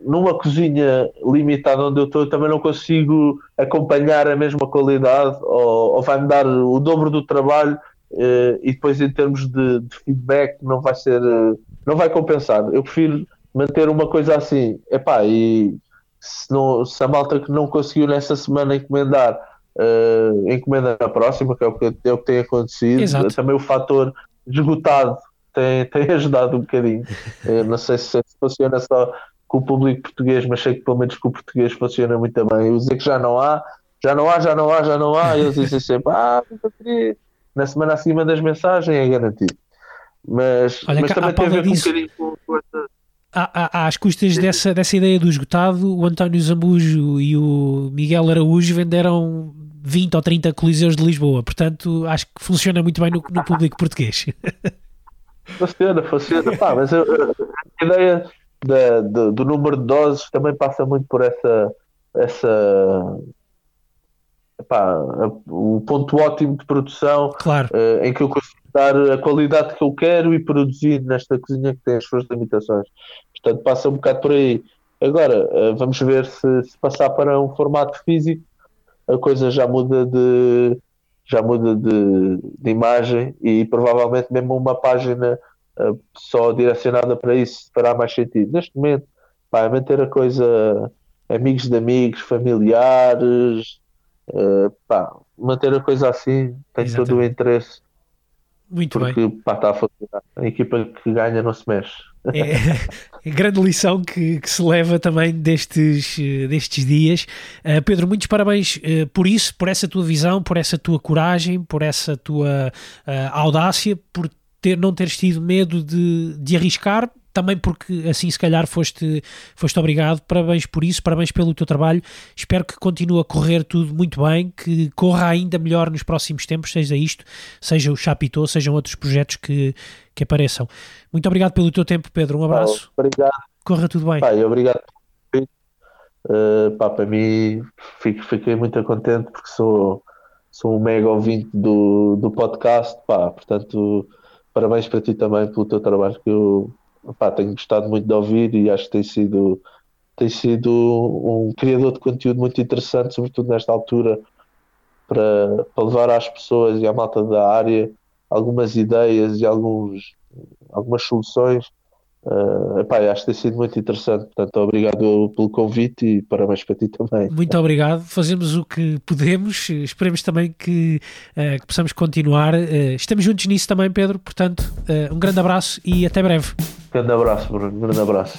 numa cozinha limitada onde eu estou, eu também não consigo acompanhar a mesma qualidade ou, ou vai-me dar o dobro do trabalho uh, e depois em termos de, de, feedback não vai ser, uh, não vai compensar. Eu prefiro manter uma coisa assim, epá, e se, não, se a malta que não conseguiu nessa semana encomendar, uh, encomenda na próxima, que é o que, é o que tem acontecido. Exato. Também o fator esgotado tem, tem ajudado um bocadinho. não sei se, funciona só com o público português, mas sei que pelo menos com o português funciona muito bem. Eu dizer que já não há, já não há, já não há, já não há, e eles dizem sempre, ah, na semana acima das mensagens é garantido. Mas, Olha, mas também tem a ver com um bocadinho com, essa. Às custas dessa, dessa ideia do esgotado, o António Zambujo e o Miguel Araújo venderam 20 ou 30 coliseus de Lisboa, portanto acho que funciona muito bem no, no público português. Funciona, funciona. Pá, mas a ideia da, do, do, número de doses também passa muito por essa, essa epá, o ponto ótimo de produção claro. uh, em que eu consigo dar a qualidade que eu quero e produzir nesta cozinha que tem as suas limitações. Portanto, passa um bocado por aí. Agora, uh, vamos ver se, se, passar para um formato físico, a coisa já muda de já muda de, de imagem e provavelmente mesmo uma página uh, só direcionada para isso fará mais sentido. Neste momento, pá, é manter a coisa amigos de amigos, familiares, uh, pá, manter a coisa assim tem Exatamente. todo o interesse. Muito porque, bem. Pá, está a funcionar. A equipa que ganha não se mexe. É, é grande lição que, que, se leva também destes, destes dias. Uh, Pedro, muitos parabéns uh, por isso, por essa tua visão, por essa tua coragem, por essa tua uh, audácia, por ter, não teres tido medo de, de arriscar, também porque assim se calhar foste, foste obrigado. Parabéns por isso, parabéns pelo teu trabalho. Espero que continue a correr tudo muito bem, que corra ainda melhor nos próximos tempos, seja isto, seja o Chapitô, sejam outros projetos que, que apareçam. Muito obrigado pelo teu tempo, Pedro. Um abraço. obrigado. Corra tudo bem. Pai, obrigado. Uh, pá, para mim, fico, fiquei muito contente porque sou, sou um mega ouvinte do, do podcast. Pá, portanto parabéns para ti também pelo teu trabalho que eu pá, tenho gostado muito de ouvir e acho que tem sido, tem sido um criador de conteúdo muito interessante, sobretudo nesta altura, para, para levar às pessoas e à malta da área algumas ideias e alguns, algumas soluções Uh, epá, acho que tem sido muito interessante, portanto, obrigado pelo convite e parabéns para ti também. Muito obrigado, fazemos o que podemos, esperemos também que, uh, que possamos continuar. Uh, estamos juntos nisso também, Pedro, portanto, um grande abraço e até breve. Grande abraço, Bruno, grande abraço.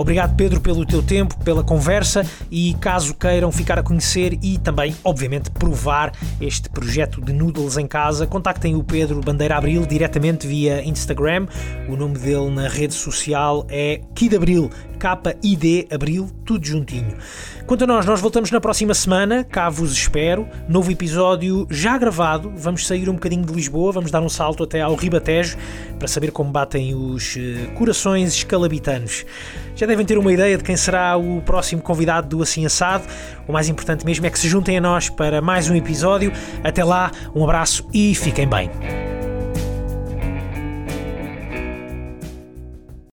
Obrigado, Pedro, pelo teu tempo, pela conversa e caso queiram ficar a conhecer e também, obviamente, provar este projeto de noodles em casa, contactem o Pedro Bandeira Abril diretamente via Instagram. O nome dele na rede social é Kid Abril, K-I-D Abril, tudo juntinho. Quanto a nós, nós voltamos na próxima semana, cá vos espero. Novo episódio já gravado. Vamos sair um bocadinho de Lisboa, vamos dar um salto até ao Ribatejo para saber como batem os eh, corações escalabitanos. Já devem ter uma ideia de quem será o próximo convidado do Assim Assado. O mais importante mesmo é que se juntem a nós para mais um episódio. Até lá, um abraço e fiquem bem.